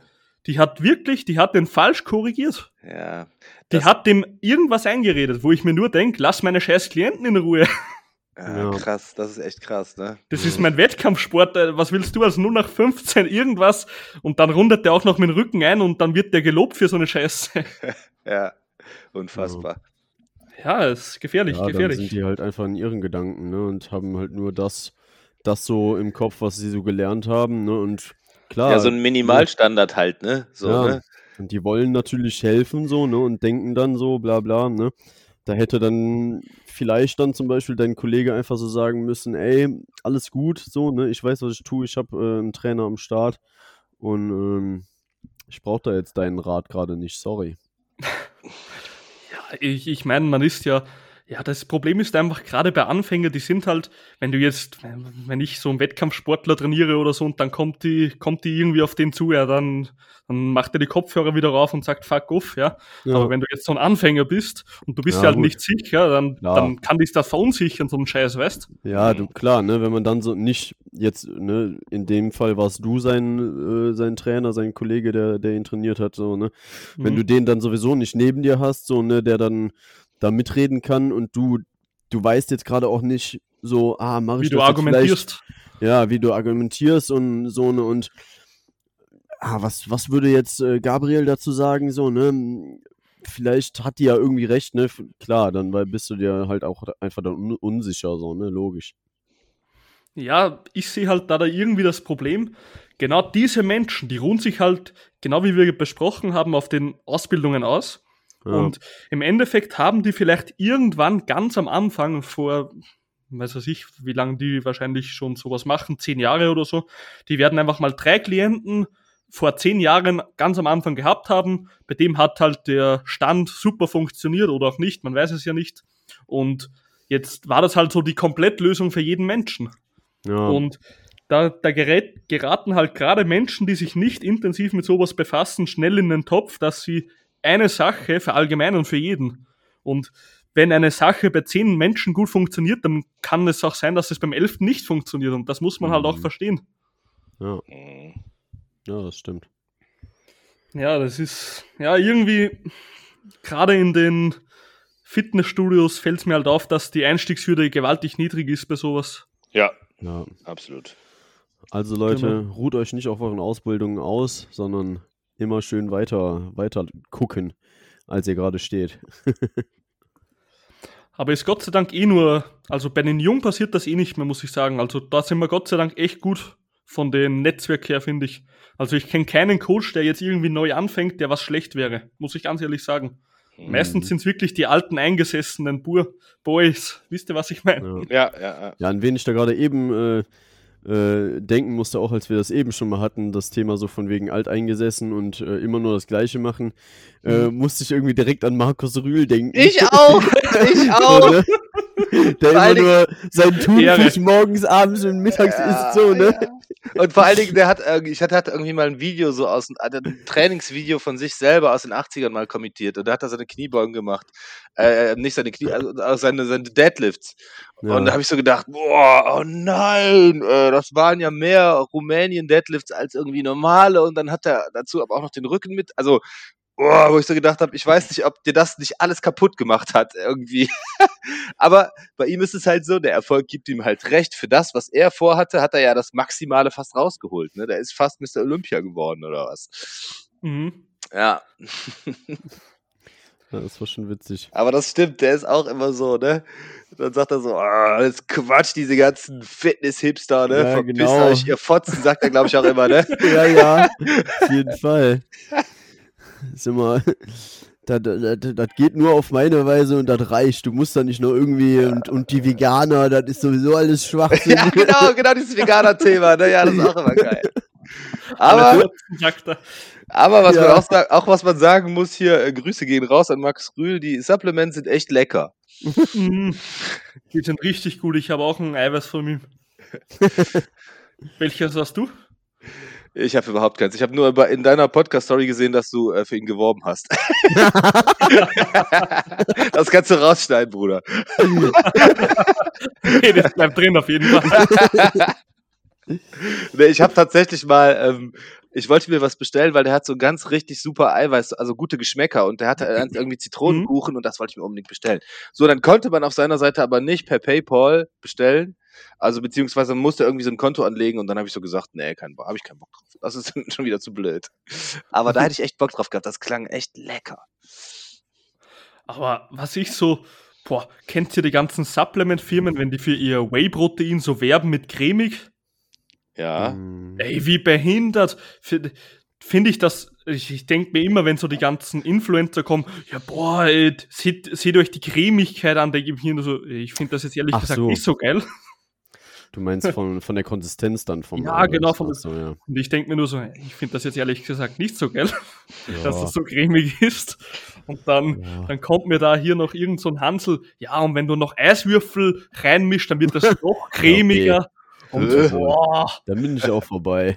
die hat wirklich, die hat den falsch korrigiert. Ja. Die hat dem irgendwas eingeredet, wo ich mir nur denke, lass meine scheiß Klienten in Ruhe. Ja, krass, das ist echt krass, ne? Das ist mein Wettkampfsport. Äh, was willst du als nur nach 15 irgendwas? Und dann rundet der auch noch mit dem Rücken ein und dann wird der gelobt für so eine Scheiße. Ja, unfassbar. Ja, ist gefährlich, Ja, dann gefährlich. sind die halt einfach in ihren Gedanken, ne? Und haben halt nur das, das so im Kopf, was sie so gelernt haben, ne? Und klar, Ja, so ein Minimalstandard halt, ne? So, ja, ne? und die wollen natürlich helfen, so, ne? Und denken dann so, bla bla, ne? Da hätte dann vielleicht dann zum Beispiel dein Kollege einfach so sagen müssen, ey, alles gut, so, ne? Ich weiß, was ich tue, ich habe äh, einen Trainer am Start und ähm, ich brauche da jetzt deinen Rat gerade nicht, sorry. Ich, ich meine, man ist ja, ja, das Problem ist einfach gerade bei Anfängern, die sind halt, wenn du jetzt, wenn ich so einen Wettkampfsportler trainiere oder so und dann kommt die, kommt die irgendwie auf den zu, ja, dann, dann macht er die Kopfhörer wieder rauf und sagt fuck off, ja. Ja, Aber wenn du jetzt so ein Anfänger bist und du bist Ja, ja halt gut. nicht sicher, dann, Klar. dann kann dich das verunsichern, so ein Scheiß, weißt Ja, du, klar, ne, wenn man dann so nicht jetzt, ne, in dem Fall warst du sein, äh, sein Trainer, sein Kollege, der, der ihn trainiert hat, so, ne. Wenn Mhm. du den dann sowieso nicht neben dir hast, so, ne, der dann da mitreden kann und du, du weißt jetzt gerade auch nicht so, ah, mach ich Wie du das jetzt vielleicht, argumentierst. ja, wie du argumentierst und so, ne, und ah, was, was würde jetzt äh, Gabriel dazu sagen, so, ne? Vielleicht hat die ja irgendwie recht, ne? Klar, dann weil bist du dir halt auch einfach dann un unsicher, so, ne? Logisch. Ja, ich sehe halt da, da irgendwie das Problem. Genau diese Menschen, die ruhen sich halt, genau wie wir besprochen haben, auf den Ausbildungen aus. Ja. Und im Endeffekt haben die vielleicht irgendwann ganz am Anfang vor, weiß was ich, wie lange die wahrscheinlich schon sowas machen, zehn Jahre oder so, die werden einfach mal drei Klienten vor zehn Jahren ganz am Anfang gehabt haben. Bei dem hat halt der Stand super funktioniert oder auch nicht, man weiß es ja nicht. Und jetzt war das halt so die Komplettlösung für jeden Menschen. ja. Und da, da gerät, geraten halt gerade Menschen, die sich nicht intensiv mit sowas befassen, schnell in den Topf, dass sie eine Sache verallgemeinern für jeden. Und wenn eine Sache bei zehn Menschen gut funktioniert, dann kann es auch sein, dass es beim elften nicht funktioniert. Und das muss man halt auch Mhm. verstehen. ja, Mhm. ja, das stimmt. Ja, das ist, ja, irgendwie, gerade in den Fitnessstudios fällt es mir halt auf, dass die Einstiegshürde gewaltig niedrig ist bei sowas. Ja, Ja. absolut. Also Leute, Genau. ruht euch nicht auf euren Ausbildungen aus, sondern immer schön weiter, weiter gucken, als ihr gerade steht. Aber ist Gott sei Dank eh nur, also bei den Jungen passiert das eh nicht mehr, muss ich sagen. Also da sind wir Gott sei Dank echt gut von dem Netzwerk her, finde ich. Also ich kenne keinen Coach, der jetzt irgendwie neu anfängt, der was schlecht wäre, muss ich ganz ehrlich sagen. Mhm. Meistens sind es wirklich die alten eingesessenen Bur Boys. Wisst ihr, was ich meine? Ja. Ja, ja, ja. Ja, an wen ich da gerade eben äh, äh, denken musste, auch als wir das eben schon mal hatten, das Thema so von wegen alteingesessen und äh, immer nur das Gleiche machen, äh, musste ich irgendwie direkt an Markus Rühl denken. Ich auch! Ich auch! Der immer nur sein. Thunfisch morgens, abends und mittags isst, so, ne? ja. Und vor allen Dingen, der hat, irgendwie- ich hatte, hatte irgendwie mal ein Video so aus, ein Trainingsvideo von sich selber aus den 80ern mal kommentiert und da hat er seine Kniebeugen gemacht. Äh, nicht seine Knie, also also seine, seine Deadlifts. Ja. Und da habe ich so gedacht, boah, oh nein, äh, das waren ja mehr Rumänien-Deadlifts als irgendwie normale und dann hat er dazu aber auch noch den Rücken mit, also boah, wo ich so gedacht habe, ich weiß nicht, ob dir das nicht alles kaputt gemacht hat irgendwie. aber bei ihm ist es halt so, der Erfolg gibt ihm halt recht. Für das, was er vorhatte, hat er ja das Maximale fast rausgeholt. Ne? Der ist fast Mr. Olympia geworden oder was. Mhm. Ja, ja, das war schon witzig. aber das stimmt, der ist auch immer so, ne? Dann sagt er so, ah, das Quatsch, diese ganzen Fitness-Hipster, ne? Ja, Verpisst genau. euch, ihr Fotzen, sagt er, glaube ich, auch immer, ne? Ja, ja, auf jeden Fall. Ist immer, das, das, das geht nur auf meine Weise und das reicht. Du musst da nicht nur irgendwie und, und die Veganer, das ist sowieso alles Schwachsinn. ja, genau, genau dieses Veganer-Thema, ne? Ja, das ist auch immer geil. Aber, er. aber was man Ja. auch, sag, auch was man sagen muss hier, äh, Grüße gehen raus an Max Rühl, die Supplements sind echt lecker. Mhm. Die sind richtig gut. Ich habe auch ein Eiweiß von ihm. Welches hast du? Ich habe überhaupt keins. Ich habe nur in deiner Podcast-Story gesehen, dass du äh, für ihn geworben hast. das kannst du rausschneiden, Bruder. Nee, das bleibt drin auf jeden Fall. Nee, ich habe tatsächlich mal, ähm, ich wollte mir was bestellen, weil der hat so ganz richtig super Eiweiß, also gute Geschmäcker und der hatte äh, irgendwie Zitronenkuchen und das wollte ich mir unbedingt bestellen. So, dann konnte man auf seiner Seite aber nicht per PayPal bestellen. Also beziehungsweise man musste irgendwie so ein Konto anlegen und dann habe ich so gesagt, nee, kein Bock, habe ich keinen Bock drauf. Das ist schon wieder zu blöd. Aber da hätte ich echt Bock drauf gehabt. Das klang echt lecker. Aber was ich so, boah, kennt ihr die ganzen Supplement-Firmen, wenn die für ihr Whey-Protein so werben mit cremig? Ja. Mm, Ey, wie behindert. Finde ich das, ich, ich denke mir immer, wenn so die ganzen Influencer kommen, ja boah, ey, seht, seht euch die Cremigkeit an, denke ich mir nur so, ich finde das jetzt ehrlich Ach gesagt so. nicht so geil. Du meinst von, von der Konsistenz dann vom Ja, Eiweiß. genau, von- Ach so, ja. Und ich denke mir nur so, ich finde das jetzt ehrlich gesagt nicht so geil, dass Ja. das so cremig ist. Und dann, Ja. dann kommt mir da hier noch irgend so ein Hansel, ja, und wenn du noch Eiswürfel reinmischst, dann wird das noch cremiger. Und Äh. boah, Dann bin ich auch vorbei.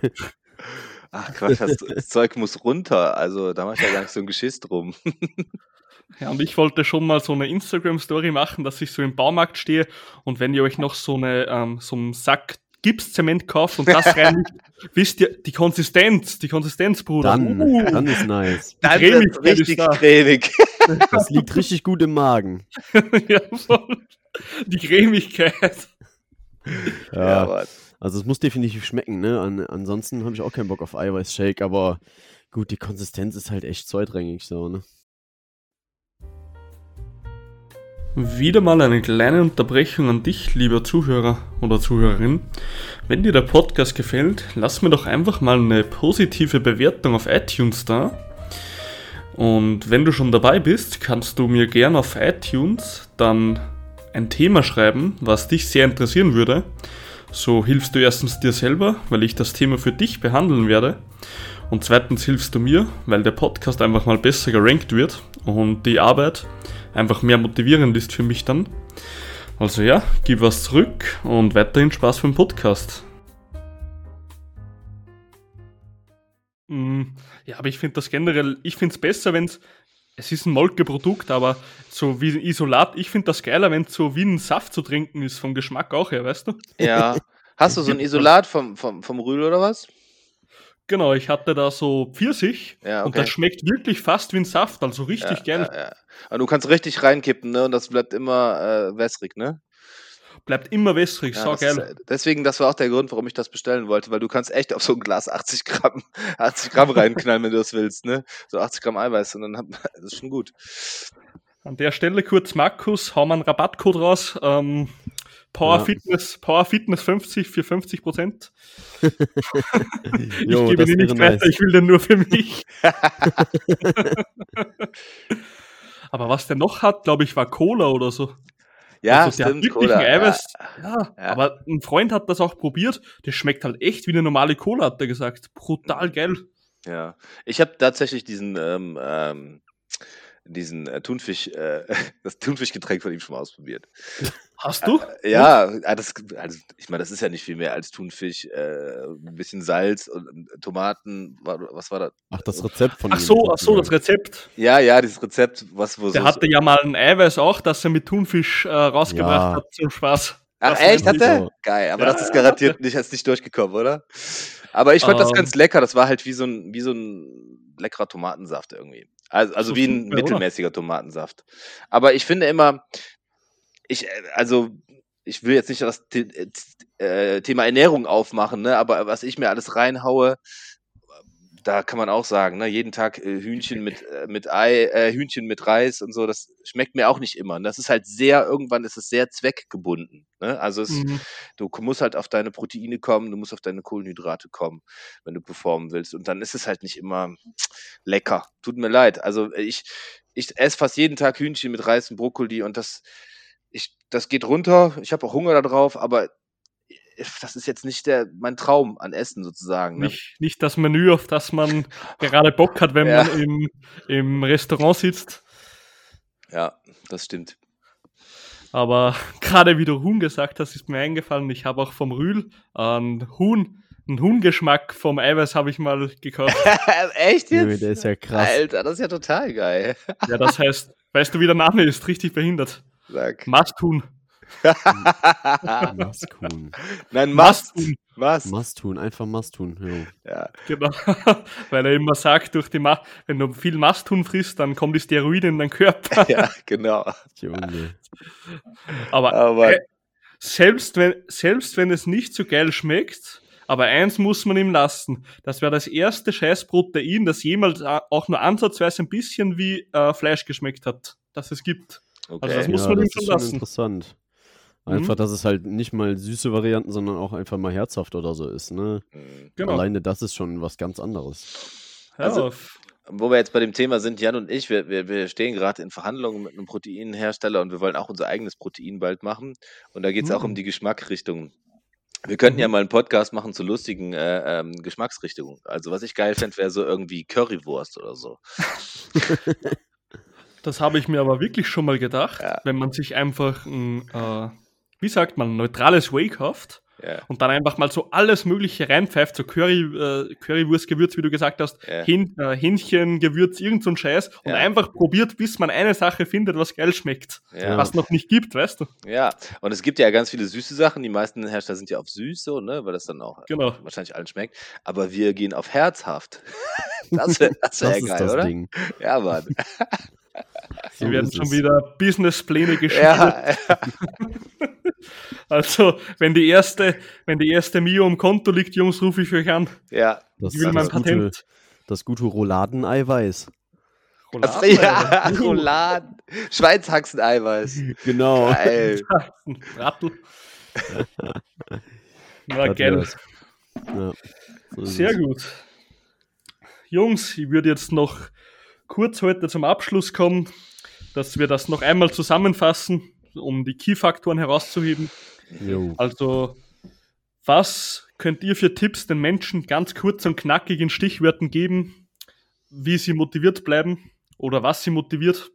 Ach Quatsch, das, das Zeug muss runter. Also da mach ich ja gar nicht so ein Geschiss drum. Ja, und ich wollte schon mal so eine Instagram-Story machen, dass ich so im Baumarkt stehe und wenn ihr euch noch so, eine, ähm, so einen Sack Gipszement kauft und das rein, wisst ihr, die Konsistenz, die Konsistenz, Bruder. Dann, Uh, dann ist nice. Dann richtig ist da. cremig. Das liegt richtig gut im Magen. ja, voll. Die Cremigkeit. Ja, Ja, also es muss definitiv schmecken, ne? An, ansonsten habe ich auch keinen Bock auf Eiweißshake, aber gut, die Konsistenz ist halt echt zweitrangig so, ne? Wieder mal eine kleine Unterbrechung an dich, lieber Zuhörer oder Zuhörerin. Wenn dir der Podcast gefällt, lass mir doch einfach mal eine positive Bewertung auf iTunes da. Und wenn du schon dabei bist, kannst du mir gerne auf iTunes dann ein Thema schreiben, was dich sehr interessieren würde. So hilfst du erstens dir selber, weil ich das Thema für dich behandeln werde. Und zweitens hilfst du mir, weil der Podcast einfach mal besser gerankt wird und die Arbeit einfach mehr motivierend ist für mich dann. Also ja, gib was zurück und weiterhin Spaß beim Podcast. Mm, Ja, aber ich finde das generell, ich finde es besser, wenn es, es ist ein Molkeprodukt, aber so wie ein Isolat, ich finde das geiler, wenn es so wie ein Saft zu trinken ist, vom Geschmack auch her, weißt du? Ja. Hast du so ein Isolat vom, vom, vom Rühl oder was? Genau, ich hatte da so Pfirsich Ja, und okay. das schmeckt wirklich fast wie ein Saft, also richtig ja, geil. Ja, ja. Aber du kannst richtig reinkippen, ne? Und das bleibt immer äh, wässrig, ne? Bleibt immer wässrig, Ja, so das geil. äh, deswegen, das war auch der Grund, warum ich das bestellen wollte, weil du kannst echt auf so ein Glas 80 Gramm, 80 Gramm reinknallen, wenn du das willst, ne? So 80 Gramm Eiweiß und dann hat, das ist schon gut. An der Stelle kurz Markus, hau mal einen Rabattcode raus. Ähm, Power Ja. Fitness, Power Fitness 50 für 50 Prozent. Ich Jo, gebe ihn nicht weiter, nice. ich will den nur für mich. Aber was der noch hat, glaube ich, war Cola oder so. Ja, also, der stimmt, wirklich Cola. Ja, Eiweiß. Ja, Ja. aber ein Freund hat das auch probiert. Das schmeckt halt echt wie eine normale Cola, hat er gesagt. Brutal geil. ja. Ich habe tatsächlich diesen, ähm, ähm, diesen äh, Thunfisch, äh, das Thunfischgetränk von ihm schon mal ausprobiert. Hast du? Ja, ah, das, also, ich meine, das ist ja nicht viel mehr als Thunfisch, äh, ein bisschen Salz und Tomaten, wa- was war das? Ach, das Rezept von Ach ihm so, ach so, das. Rezept. Ja, ja, dieses Rezept, was wo Der so. hatte ja mal ein Eiweiß auch, das er mit Thunfisch äh, rausgebracht Ja. hat zum Spaß. Ach Das echt, hat er? so. Geil, aber Ja, das ist garantiert nicht, ist nicht durchgekommen, oder? Aber ich fand das Ähm. ganz lecker, das war halt wie so ein, wie so ein leckerer Tomatensaft irgendwie. Also, also So wie ein mittelmäßiger Tomatensaft. Aber ich finde immer, ich, äh, also, ich will jetzt nicht das äh, Thema Ernährung aufmachen, ne? aber was ich mir alles reinhaue, da kann man auch sagen, ne, jeden Tag äh, Hühnchen mit, äh, mit Ei, äh, Hühnchen mit Reis und so, das schmeckt mir auch nicht immer. Und das ist halt sehr, irgendwann ist es sehr zweckgebunden. Ne? Also es, Mhm. du musst halt auf deine Proteine kommen, du musst auf deine Kohlenhydrate kommen, wenn du performen willst. Und dann ist es halt nicht immer lecker. Tut mir leid. Also ich, ich esse fast jeden Tag Hühnchen mit Reis und Brokkoli und das, ich, das geht runter. Ich habe auch Hunger darauf, aber das ist jetzt nicht der, mein Traum an Essen sozusagen. Ne? Nicht, nicht das Menü, auf das man gerade Bock hat, wenn Ja. man im, im Restaurant sitzt. Ja, das stimmt. Aber gerade wie du Huhn gesagt hast, ist mir eingefallen, ich habe auch vom Rühl ein Huhn, einen Huhngeschmack vom Eiweiß habe ich mal gekauft. Echt jetzt? der ist ja krass. Alter, das ist ja total geil. Ja, das heißt, weißt du, wie der Name ist? Richtig behindert. Sag. Masthuhn. Masthuhn. Nein, Mast. Masthuhn. Was? Masthuhn, einfach Masthuhn. Jo. Ja. Genau. Weil er immer sagt, durch die Ma wenn du viel Masthuhn frisst, dann kommen die Steroide in deinen Körper. ja, genau. Junge. Aber Aber äh, selbst, wenn, selbst wenn es nicht so geil schmeckt, aber eins muss man ihm lassen. Das wäre das erste Scheißprotein, das jemals auch nur ansatzweise ein bisschen wie äh, Fleisch geschmeckt hat. das es gibt. Okay. das muss ja, man ihm das schon ist schon lassen. interessant. Mhm. Einfach, dass es halt nicht mal süße Varianten, sondern auch einfach mal herzhaft oder so ist, ne? Mhm. Genau. Alleine das ist schon was ganz anderes. Also- Wo wir jetzt bei dem Thema sind, Jan und ich, wir, wir, wir stehen gerade in Verhandlungen mit einem Proteinhersteller und wir wollen auch unser eigenes Protein bald machen. Und da geht es auch um Mhm. die Geschmackrichtung. Wir könnten ja Mhm. mal einen Podcast machen zu lustigen äh, ähm, Geschmacksrichtungen. Also was ich geil fände, wäre so irgendwie Currywurst oder so. das habe ich mir aber wirklich schon mal gedacht, Ja. wenn man sich einfach ein, äh, wie sagt man, neutrales kauft Ja, und dann einfach mal so alles Mögliche reinpfeift, so Curry, äh, Currywurstgewürz, wie du gesagt hast, Ja. Hähn, äh, Hähnchengewürz, irgend so ein Scheiß und Ja. einfach probiert, bis man eine Sache findet, was geil schmeckt. ja. Was noch nicht gibt, weißt du? ja. Und es gibt ja ganz viele süße Sachen. Die meisten Hersteller sind ja auf süß so, ne? Weil das dann auch Genau. wahrscheinlich allen schmeckt. Aber wir gehen auf herzhaft. Das wäre das wär Das ist geil, das oder? Ding. Ja, Mann. Hier So werden schon es. wieder Businesspläne geschmiedet. Ja, Also, wenn die erste, wenn die erste Mio im Konto liegt, Jungs, rufe ich euch an. ja. Das Ich will ist mein das gute, Patent. das gute Rouladeneiweiß. Also, Rouladen, ja. Rouladen. Schweinshaxen-Eiweiß. Genau. Geil. Rattel. Na, wär's. Ja, so Sehr es. gut. Jungs, ich würde jetzt noch kurz heute zum Abschluss kommen, dass wir das noch einmal zusammenfassen, um die Key-Faktoren herauszuheben. Jo. Also, was könnt ihr für Tipps den Menschen ganz kurz und knackig in Stichwörtern geben, wie sie motiviert bleiben oder was sie motiviert?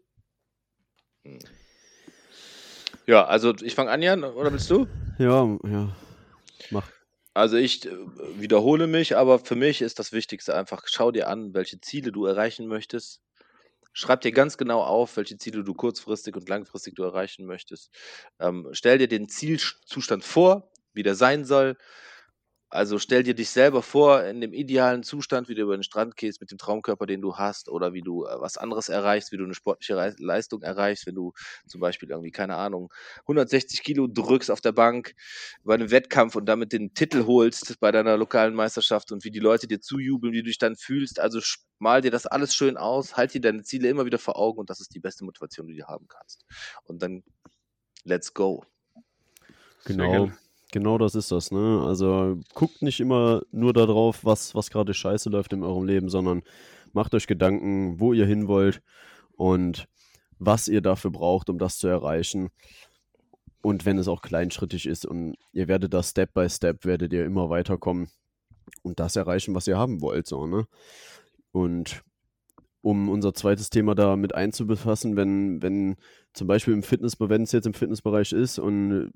Ja, also ich fange an, Jan, oder willst du? Ja, ja. Mach. Also ich äh, wiederhole mich, aber für mich ist das Wichtigste einfach, schau dir an, welche Ziele du erreichen möchtest. Schreib dir ganz genau auf, welche Ziele du kurzfristig und langfristig du erreichen möchtest. Ähm, stell dir den Zielzustand vor, wie der sein soll. Also stell dir dich selber vor in dem idealen Zustand, wie du über den Strand gehst mit dem Traumkörper, den du hast, oder wie du äh, was anderes erreichst, wie du eine sportliche Leistung erreichst, wenn du zum Beispiel irgendwie, keine Ahnung, 160 Kilo drückst auf der Bank bei einem Wettkampf und damit den Titel holst bei deiner lokalen Meisterschaft und wie die Leute dir zujubeln, wie du dich dann fühlst. Also mal dir das alles schön aus, halt dir deine Ziele immer wieder vor Augen und das ist die beste Motivation, die du haben kannst. Und dann let's go. Genau. Genau das ist das, ne? Also guckt nicht immer nur darauf, was, was gerade scheiße läuft in eurem Leben, sondern macht euch Gedanken, wo ihr hin wollt und was ihr dafür braucht, um das zu erreichen. Und wenn es auch kleinschrittig ist und ihr werdet da Step by Step, werdet ihr immer weiterkommen und das erreichen, was ihr haben wollt, so, ne? Und um unser zweites Thema da mit einzubefassen, wenn, wenn zum Beispiel im Fitness, wenn es jetzt im Fitnessbereich ist und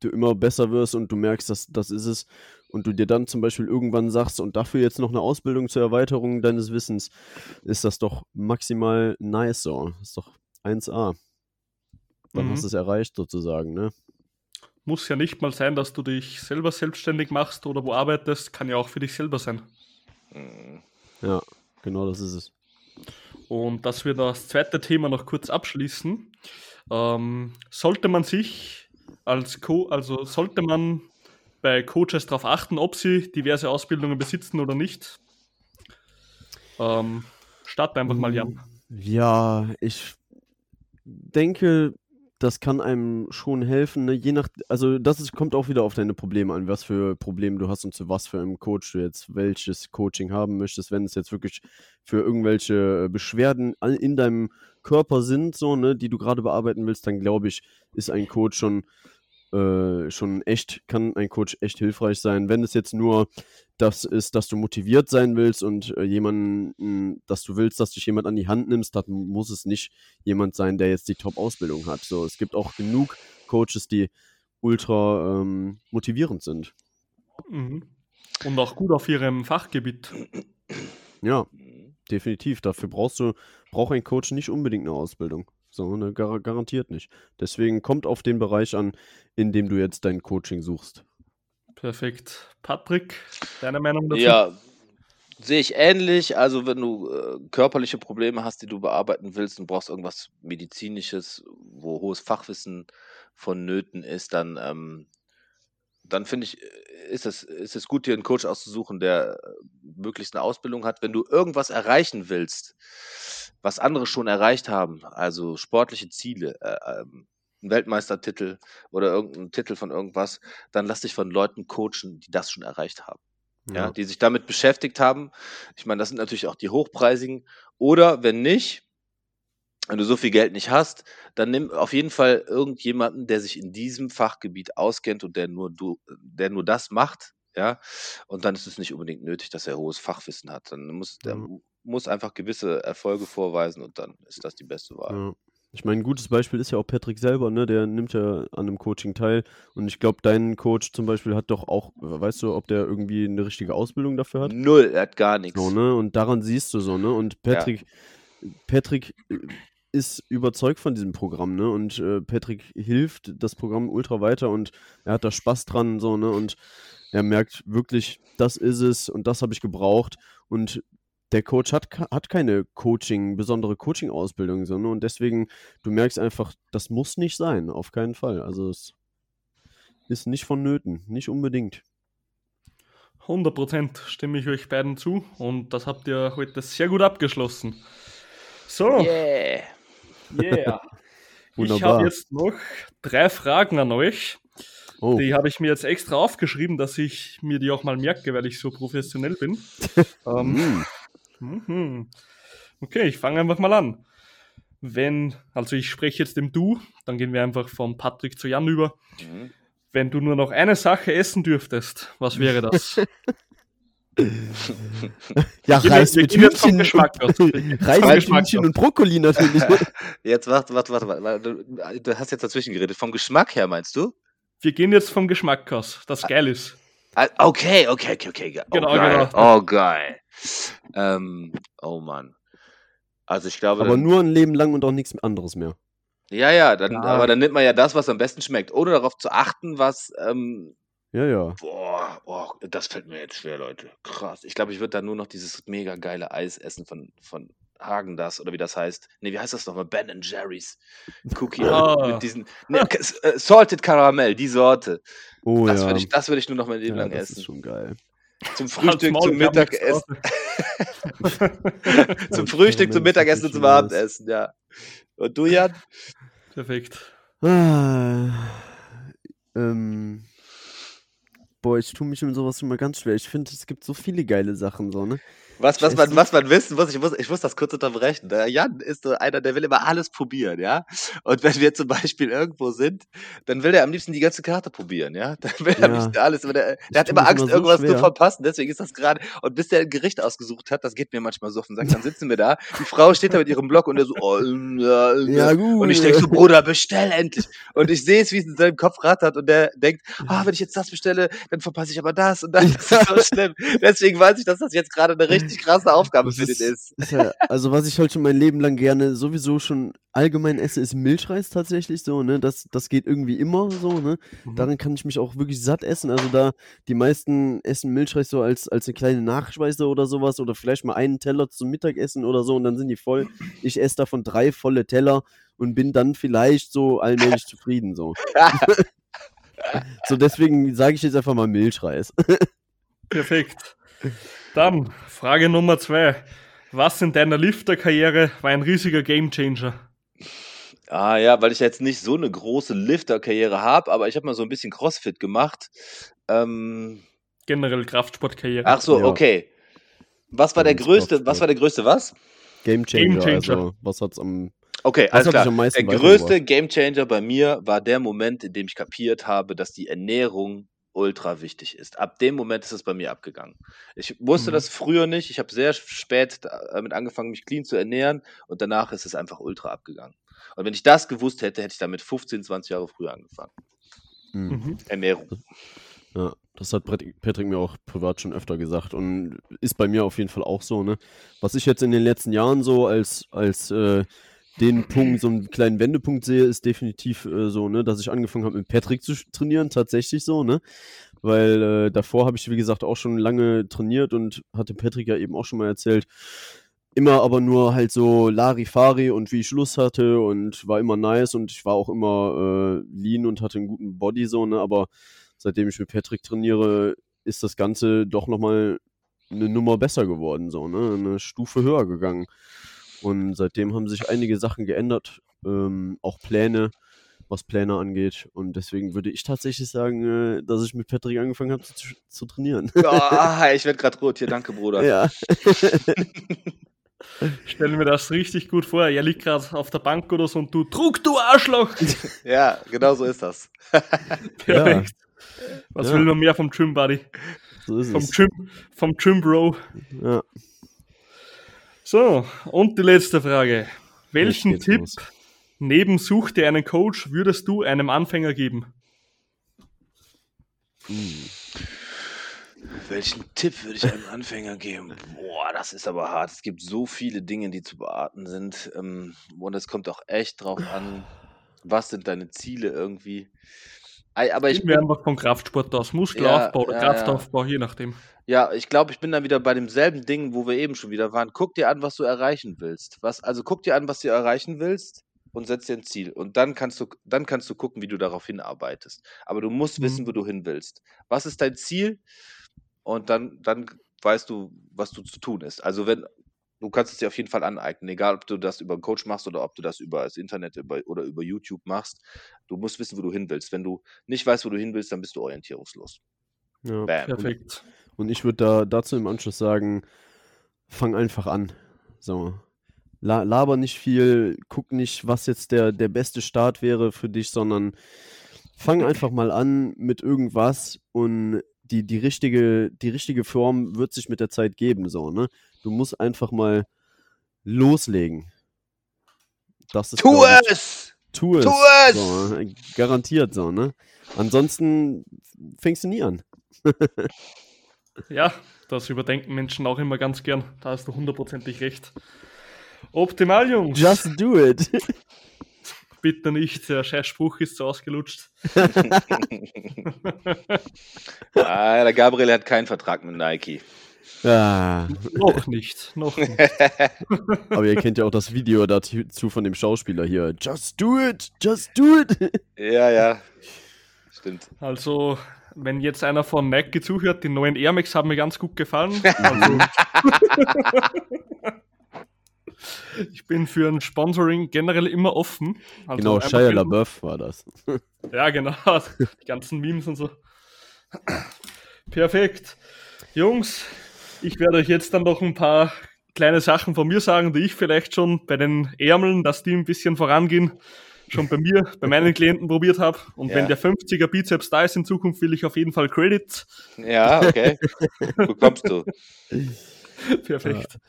du immer besser wirst und du merkst, dass das ist es und du dir dann zum Beispiel irgendwann sagst und dafür jetzt noch eine Ausbildung zur Erweiterung deines Wissens, ist das doch maximal nice so. Ist doch 1A. Dann Mhm. hast du es erreicht sozusagen, ne? Muss ja nicht mal sein, dass du dich selber selbstständig machst oder wo arbeitest, kann ja auch für dich selber sein. Mhm. Ja, genau das ist es. Und dass wir das zweite Thema noch kurz abschließen, ähm, sollte man sich als Co also sollte man bei Coaches darauf achten, ob sie diverse Ausbildungen besitzen oder nicht. Ähm, start einfach mal, Jan. Ja, ich denke, das kann einem schon helfen, ne? Je nach, also das ist, kommt auch wieder auf deine Probleme an, was für Probleme du hast und zu was für einem Coach du jetzt welches Coaching haben möchtest. Wenn es jetzt wirklich für irgendwelche Beschwerden in deinem Körper sind, so, ne, die du gerade bearbeiten willst, dann glaube ich, ist ein Coach schon, äh, schon echt, kann ein Coach echt hilfreich sein. Wenn es jetzt nur das ist, dass du motiviert sein willst und äh, jemanden, dass du willst, dass dich jemand an die Hand nimmst, dann muss es nicht jemand sein, der jetzt die Top-Ausbildung hat. So, es gibt auch genug Coaches, die ultra ähm, motivierend sind. Mhm. Und auch gut auf ihrem Fachgebiet. Ja. Definitiv. Dafür brauchst du, braucht ein Coach nicht unbedingt eine Ausbildung. So, ne, gar, garantiert nicht. Deswegen kommt auf den Bereich an, in dem du jetzt dein Coaching suchst. Perfekt. Patrick, deine Meinung dazu? Ja, sehe ich ähnlich. Also wenn du äh, körperliche Probleme hast, die du bearbeiten willst und brauchst irgendwas medizinisches, wo hohes Fachwissen vonnöten ist, dann ähm, dann finde ich, ist es, ist es gut, dir einen Coach auszusuchen, der äh, möglichst eine Ausbildung hat. Wenn du irgendwas erreichen willst, was andere schon erreicht haben, also sportliche Ziele, äh, ähm, einen Weltmeistertitel oder irgendeinen Titel von irgendwas, dann lass dich von Leuten coachen, die das schon erreicht haben. Ja, Ja. die sich damit beschäftigt haben. Ich meine, das sind natürlich auch die hochpreisigen. Oder wenn nicht, wenn du so viel Geld nicht hast, dann nimm auf jeden Fall irgendjemanden, der sich in diesem Fachgebiet auskennt und der nur du, der nur das macht, ja. Und dann ist es nicht unbedingt nötig, dass er hohes Fachwissen hat. Dann muss der Ja. muss einfach gewisse Erfolge vorweisen und dann ist das die beste Wahl. Ja. Ich meine, ein gutes Beispiel ist ja auch Patrick selber, ne? Der nimmt ja an einem Coaching teil. Und ich glaube, dein Coach zum Beispiel hat doch auch, weißt du, ob der irgendwie eine richtige Ausbildung dafür hat? Null, er hat gar nichts. So, ne? Und daran siehst du so, ne? Und Patrick, Patrick äh, ist überzeugt von diesem Programm, ne? Und äh, Patrick hilft das Programm ultra weiter und er hat da Spaß dran, so, ne? Und er merkt wirklich, das ist es und das habe ich gebraucht. Und der Coach hat, hat keine Coaching, besondere Coaching-Ausbildung, so, ne? Und deswegen, du merkst einfach, das muss nicht sein, auf keinen Fall. Also es ist nicht vonnöten, nicht unbedingt. 100% stimme ich euch beiden zu und das habt ihr heute sehr gut abgeschlossen. So, Yeah. Yeah. Ich habe jetzt noch drei Fragen an euch. Oh, Die habe ich mir jetzt extra aufgeschrieben, dass ich mir die auch mal merke, weil ich so professionell bin. ähm, mm, mhm. Okay, ich fange einfach mal an. Wenn, also ich spreche jetzt im Du, dann gehen wir einfach von Patrick zu Jan über. Mhm. Wenn du nur noch eine Sache essen dürftest, was wäre das? Ja, Reis mit Hühnchen. Reis mit Hühnchen und Brokkoli natürlich. Jetzt warte, warte, warte, warte. Du, du hast jetzt dazwischen geredet. Vom Geschmack her meinst du? Wir gehen jetzt vom Geschmack aus, das geil ist. Ah, Okay, okay, okay, okay. Oh, Genau, geil. genau. Oh, geil. Ähm, oh Mann. Also ich glaube, Aber nur ein Leben lang und auch nichts anderes mehr. ja, ja, dann, Ja. aber dann nimmt man ja das, was am besten schmeckt, ohne darauf zu achten, was, ähm, Ja, ja. boah, boah, das fällt mir jetzt schwer, Leute. Krass. Ich glaube, ich würde dann nur noch dieses mega geile Eis essen von, von Hagen das oder wie das heißt. Nee, wie heißt das nochmal? Ben Jerry's Cookie Ah. mit diesen nee, K- äh, Salted Caramel, die Sorte. Oh das ja. würde ich, das würde ich nur noch mein Leben ja, lang das essen. ist schon geil. Zum Frühstück, Maul, zum Mittagessen. zum Frühstück, zum Mittagessen und zum. Abendessen, ja. Und du, Jan? Perfekt. Ah, ähm, boah, ich tue mich mit sowas immer ganz schwer. Ich finde, es gibt so viele geile Sachen, so, ne? Was, was, man, was man wissen muss, ich muss, ich muss das kurz unterbrechen. Der Jan ist so einer, der will immer alles probieren, ja. Und wenn wir zum Beispiel irgendwo sind, dann will er am liebsten die ganze Karte probieren, ja. Dann will er am Ja. liebsten alles. Der, der hat immer Angst, immer so irgendwas zu schwer. verpassen. Deswegen ist das gerade. Und bis der ein Gericht ausgesucht hat, das geht mir manchmal so auf den Sack. Dann sitzen wir da, die Frau steht da mit ihrem Block und er so, oh, ja, Ja, gut. Und ich denke so, Bruder, bestell endlich. Und ich sehe es, wie es in seinem Kopf rattert und der denkt, ah, wenn ich jetzt das bestelle, dann verpasse ich aber das und das. Das ist so schlimm. Deswegen weiß ich, dass das jetzt gerade eine richtig krasse Aufgabe für den ist- ist. ja, also was ich halt schon mein Leben lang gerne sowieso schon allgemein esse, ist Milchreis tatsächlich so, ne? Das, das geht irgendwie immer so, ne? Mhm. Darin kann ich mich auch wirklich satt essen. Also da, die meisten essen Milchreis so als, als eine kleine Nachspeise oder sowas oder vielleicht mal einen Teller zum Mittagessen oder so und dann sind die voll. Ich esse davon drei volle Teller und bin dann vielleicht so allmählich zufrieden so. So deswegen sage ich jetzt einfach mal Milchreis. Perfekt. Dann Frage Nummer zwei. Was in deiner Lifter-Karriere war ein riesiger Gamechanger? Ah ja, weil ich jetzt nicht so eine große Lifter-Karriere habe, aber ich habe mal so ein bisschen Crossfit gemacht. Ähm, Generell Kraftsportkarriere. ach so, Ja. okay. Was war der größte, Kraftsport. was war der größte was? Game Changer, Gamechanger. also was hat's am Okay, Was alles klar. am meisten Der größte Gamechanger bei mir war der Moment, in dem ich kapiert habe, dass die Ernährung ultra wichtig ist. Ab dem Moment ist es bei mir abgegangen. Ich wusste Mhm. das früher nicht. Ich habe sehr spät damit angefangen, mich clean zu ernähren und danach ist es einfach ultra abgegangen. Und wenn ich das gewusst hätte, hätte ich damit 15, 20 Jahre früher angefangen. Hm. Mhm. Ernährung. Ja, das hat Patrick Patrick mir auch privat schon öfter gesagt und ist bei mir auf jeden Fall auch so, ne? Was ich jetzt in den letzten Jahren so als, als äh, den Punkt, so einen kleinen Wendepunkt sehe, ist definitiv äh, so, ne, dass ich angefangen habe mit Patrick zu trainieren, tatsächlich so, ne? Weil äh, davor habe ich, wie gesagt, auch schon lange trainiert und hatte Patrick ja eben auch schon mal erzählt, immer aber nur halt so Larifari und wie ich Lust hatte und war immer nice und ich war auch immer äh, lean und hatte einen guten Body so, ne? Aber seitdem ich mit Patrick trainiere, ist das Ganze doch nochmal eine Nummer besser geworden, so, ne? Eine Stufe höher gegangen. Und seitdem haben sich einige Sachen geändert, ähm, auch Pläne, was Pläne angeht. Und deswegen würde ich tatsächlich sagen, äh, dass ich mit Patrick angefangen habe zu, zu trainieren. Oh, ich werde gerade rot hier, danke Bruder. ja. Ich stelle mir das richtig gut vor. Er liegt gerade auf der Bank oder so und du, Druck, du Arschloch! Ja, genau so ist das. Perfekt. Was Ja. will man mehr vom Gym Buddy? So ist Vom es. Gym, vom Gym Bro. Ja. So, und die letzte Frage. Welchen Tipp los. neben Such dir einen Coach würdest du einem Anfänger geben? Hm. Welchen Tipp würde ich einem Anfänger geben? Boah, das ist aber hart. Es gibt so viele Dinge, die zu beachten sind. Ähm, und es kommt auch echt drauf an, was sind deine Ziele irgendwie. Aber ich wir bin, einfach von Kraftsport aus. Muskelaufbau Ja, oder ja, ja. Kraftaufbau, je nachdem. ja, ich glaube, ich bin dann wieder bei demselben Ding, wo wir eben schon wieder waren. Guck dir an, was du erreichen willst. Was, also guck dir an, was du erreichen willst und setz dir ein Ziel. Und dann kannst du, dann kannst du gucken, wie du darauf hinarbeitest. Aber du musst Mhm. wissen, wo du hin willst. Was ist dein Ziel? Und dann, dann weißt du, was du zu tun ist. Also wenn, du kannst es dir auf jeden Fall aneignen, egal ob du das über einen Coach machst oder ob du das über das Internet über, oder über YouTube machst. Du musst wissen, wo du hin willst. Wenn du nicht weißt, wo du hin willst, dann bist du orientierungslos. Ja. Bam. Perfekt. Und ich würde da dazu im Anschluss sagen, fang einfach an. So. La laber nicht viel, guck nicht, was jetzt der, der beste Start wäre für dich, sondern fang einfach mal an mit irgendwas und die, die, richtige, die richtige Form wird sich mit der Zeit geben. So, ne? Du musst einfach mal loslegen. Das ist, Tu es! Tu es! Tu es! So, äh, garantiert so, ne? Ansonsten fängst du nie an. Ja, das überdenken Menschen auch immer ganz gern. Da hast du hundertprozentig recht. Optimal, Jungs. Just do it. Bitte nicht, der Scheißspruch ist so ausgelutscht. Ah, der Gabriel hat keinen Vertrag mit Nike. Ah, noch nicht, noch nicht. aber ihr kennt ja auch das Video dazu von dem Schauspieler hier. Just do it, just do it. Ja, ja. Stimmt. Also, wenn jetzt einer von Nike zuhört, die neuen Air Max haben mir ganz gut gefallen. Also, ich bin für ein Sponsoring generell immer offen. Also genau, Shia LaBeouf war das. Ja, genau. Die ganzen Memes und so. Perfekt. Jungs, ich werde euch jetzt dann noch ein paar kleine Sachen von mir sagen, die ich vielleicht schon bei den Ärmeln, dass die ein bisschen vorangehen, schon bei mir, bei meinen Klienten probiert habe. Und Ja. wenn der 50er Bizeps da ist in Zukunft, will ich auf jeden Fall Credit. Ja, okay. Bekommst du. Perfekt. Ja,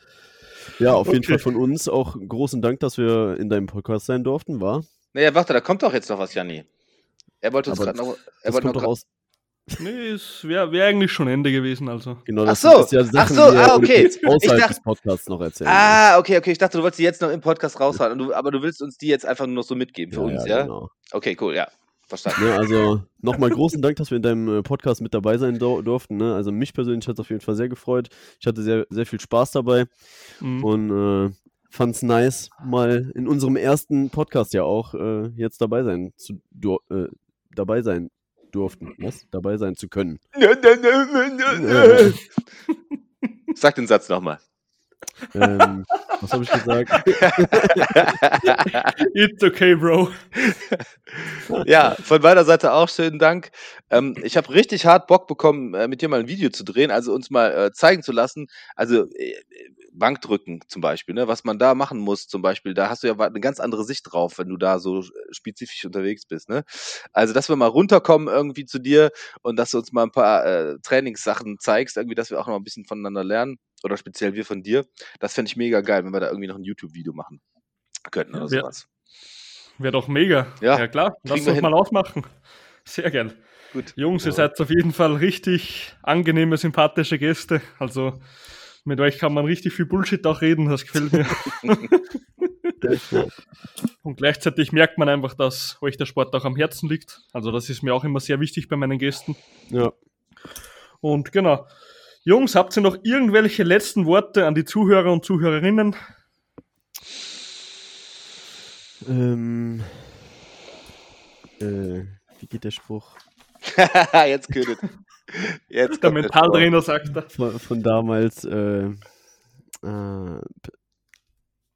auf jeden Okay. Fall von uns auch großen Dank, dass wir in deinem Podcast sein durften, war. Naja, warte, da kommt doch jetzt noch was, Janni. Er wollte uns gerade noch. Er Das wollte kommt noch doch aus. Nee, es wäre wär eigentlich schon Ende gewesen, also. Genau, Ach das so, ist ja ach Sachen, so, die er ah, okay. uns außerhalb Ich dachte- des Podcasts noch erzählen. Ah, okay, okay. Ich dachte, du wolltest die jetzt noch im Podcast raushalten. Du, aber du willst uns die jetzt einfach nur noch so mitgeben für uns, ja? Genau. Okay, cool, ja. Verstanden. Ne, also nochmal großen Dank, dass wir in deinem äh, Podcast mit dabei sein dur- durften. Ne? Also mich persönlich hat es auf jeden Fall sehr gefreut. Ich hatte sehr, sehr viel Spaß dabei Mhm. und äh, fand es nice, mal in unserem ersten Podcast ja auch äh, jetzt dabei sein zu äh, dabei sein durften. Was? Dabei sein zu können. Sag den Satz nochmal. Ähm, was habe ich gesagt? It's okay, Bro. ja, von meiner Seite auch schönen Dank. Ähm, ich habe richtig hart Bock bekommen, äh, mit dir mal ein Video zu drehen, also uns mal äh, zeigen zu lassen. Also äh, Bankdrücken zum Beispiel, ne? was man da machen muss zum Beispiel. Da hast du ja eine ganz andere Sicht drauf, wenn du da so äh, spezifisch unterwegs bist. Ne? Also, dass wir mal runterkommen irgendwie zu dir und dass du uns mal ein paar äh, Trainingssachen zeigst, irgendwie, dass wir auch noch ein bisschen voneinander lernen oder speziell wir von dir. Das fände ich mega geil, wenn wir da irgendwie noch ein YouTube-Video machen könnten oder Ja. sowas. Wäre doch mega. Ja, Ja, klar. Lass uns hin. mal ausmachen. Sehr geil. Gut. Jungs, ihr Ja. seid auf jeden Fall richtig angenehme, sympathische Gäste. Also mit euch kann man richtig viel Bullshit auch reden, das gefällt mir. Und gleichzeitig merkt man einfach, dass euch der Sport auch am Herzen liegt. Also das ist mir auch immer sehr wichtig bei meinen Gästen. ja. Und genau. Jungs, habt ihr noch irgendwelche letzten Worte an die Zuhörer und Zuhörerinnen? Ähm, äh, wie geht der Spruch? Jetzt könntet. Jetzt Der Mentaltrainer sagt er. Von, von damals, äh, äh,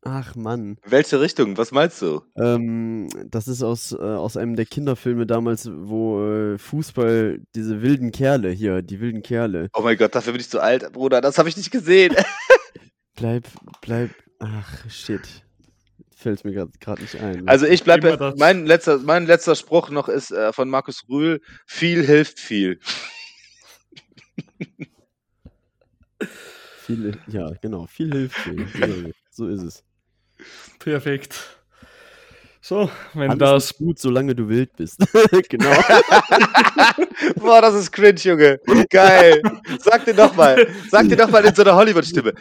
ach Mann, Welche Richtung? Was meinst du? ähm, das ist aus, äh, aus einem der Kinderfilme damals, wo äh, Fußball, diese wilden Kerle hier, die wilden Kerle, Oh mein Gott, dafür bin ich zu alt, Bruder. Das habe ich nicht gesehen. bleib, bleib, ach shit, fällt mir gerade nicht ein. Also ich bleibe. Mein letzter, mein letzter Spruch noch ist äh, von Markus Rühl: Viel hilft viel. Viel, ja, genau, viel hilft viel. So ist es. Perfekt. So, wenn Alles das ist gut, solange du wild bist. genau. Boah, das ist cringe, Junge. Geil. Sag dir doch mal. Sag dir doch mal in so einer Hollywood-Stimme.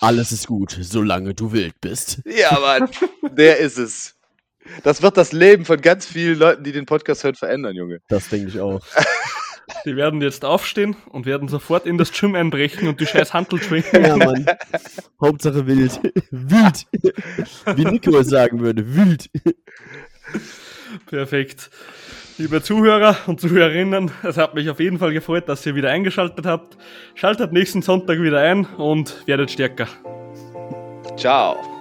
Alles ist gut, solange du wild bist. Ja, Mann. Der ist es. Das wird das Leben von ganz vielen Leuten, die den Podcast hören, verändern, Junge. Das denke ich auch. Die werden jetzt aufstehen und werden sofort in das Gym einbrechen und die scheiß Handel schwingen. Ja, Mann. Hauptsache wild. wild. Wie Nico es sagen würde, wild. Perfekt. Liebe Zuhörer und Zuhörerinnen, es hat mich auf jeden Fall gefreut, dass ihr wieder eingeschaltet habt. Schaltet nächsten Sonntag wieder ein und werdet stärker. Ciao.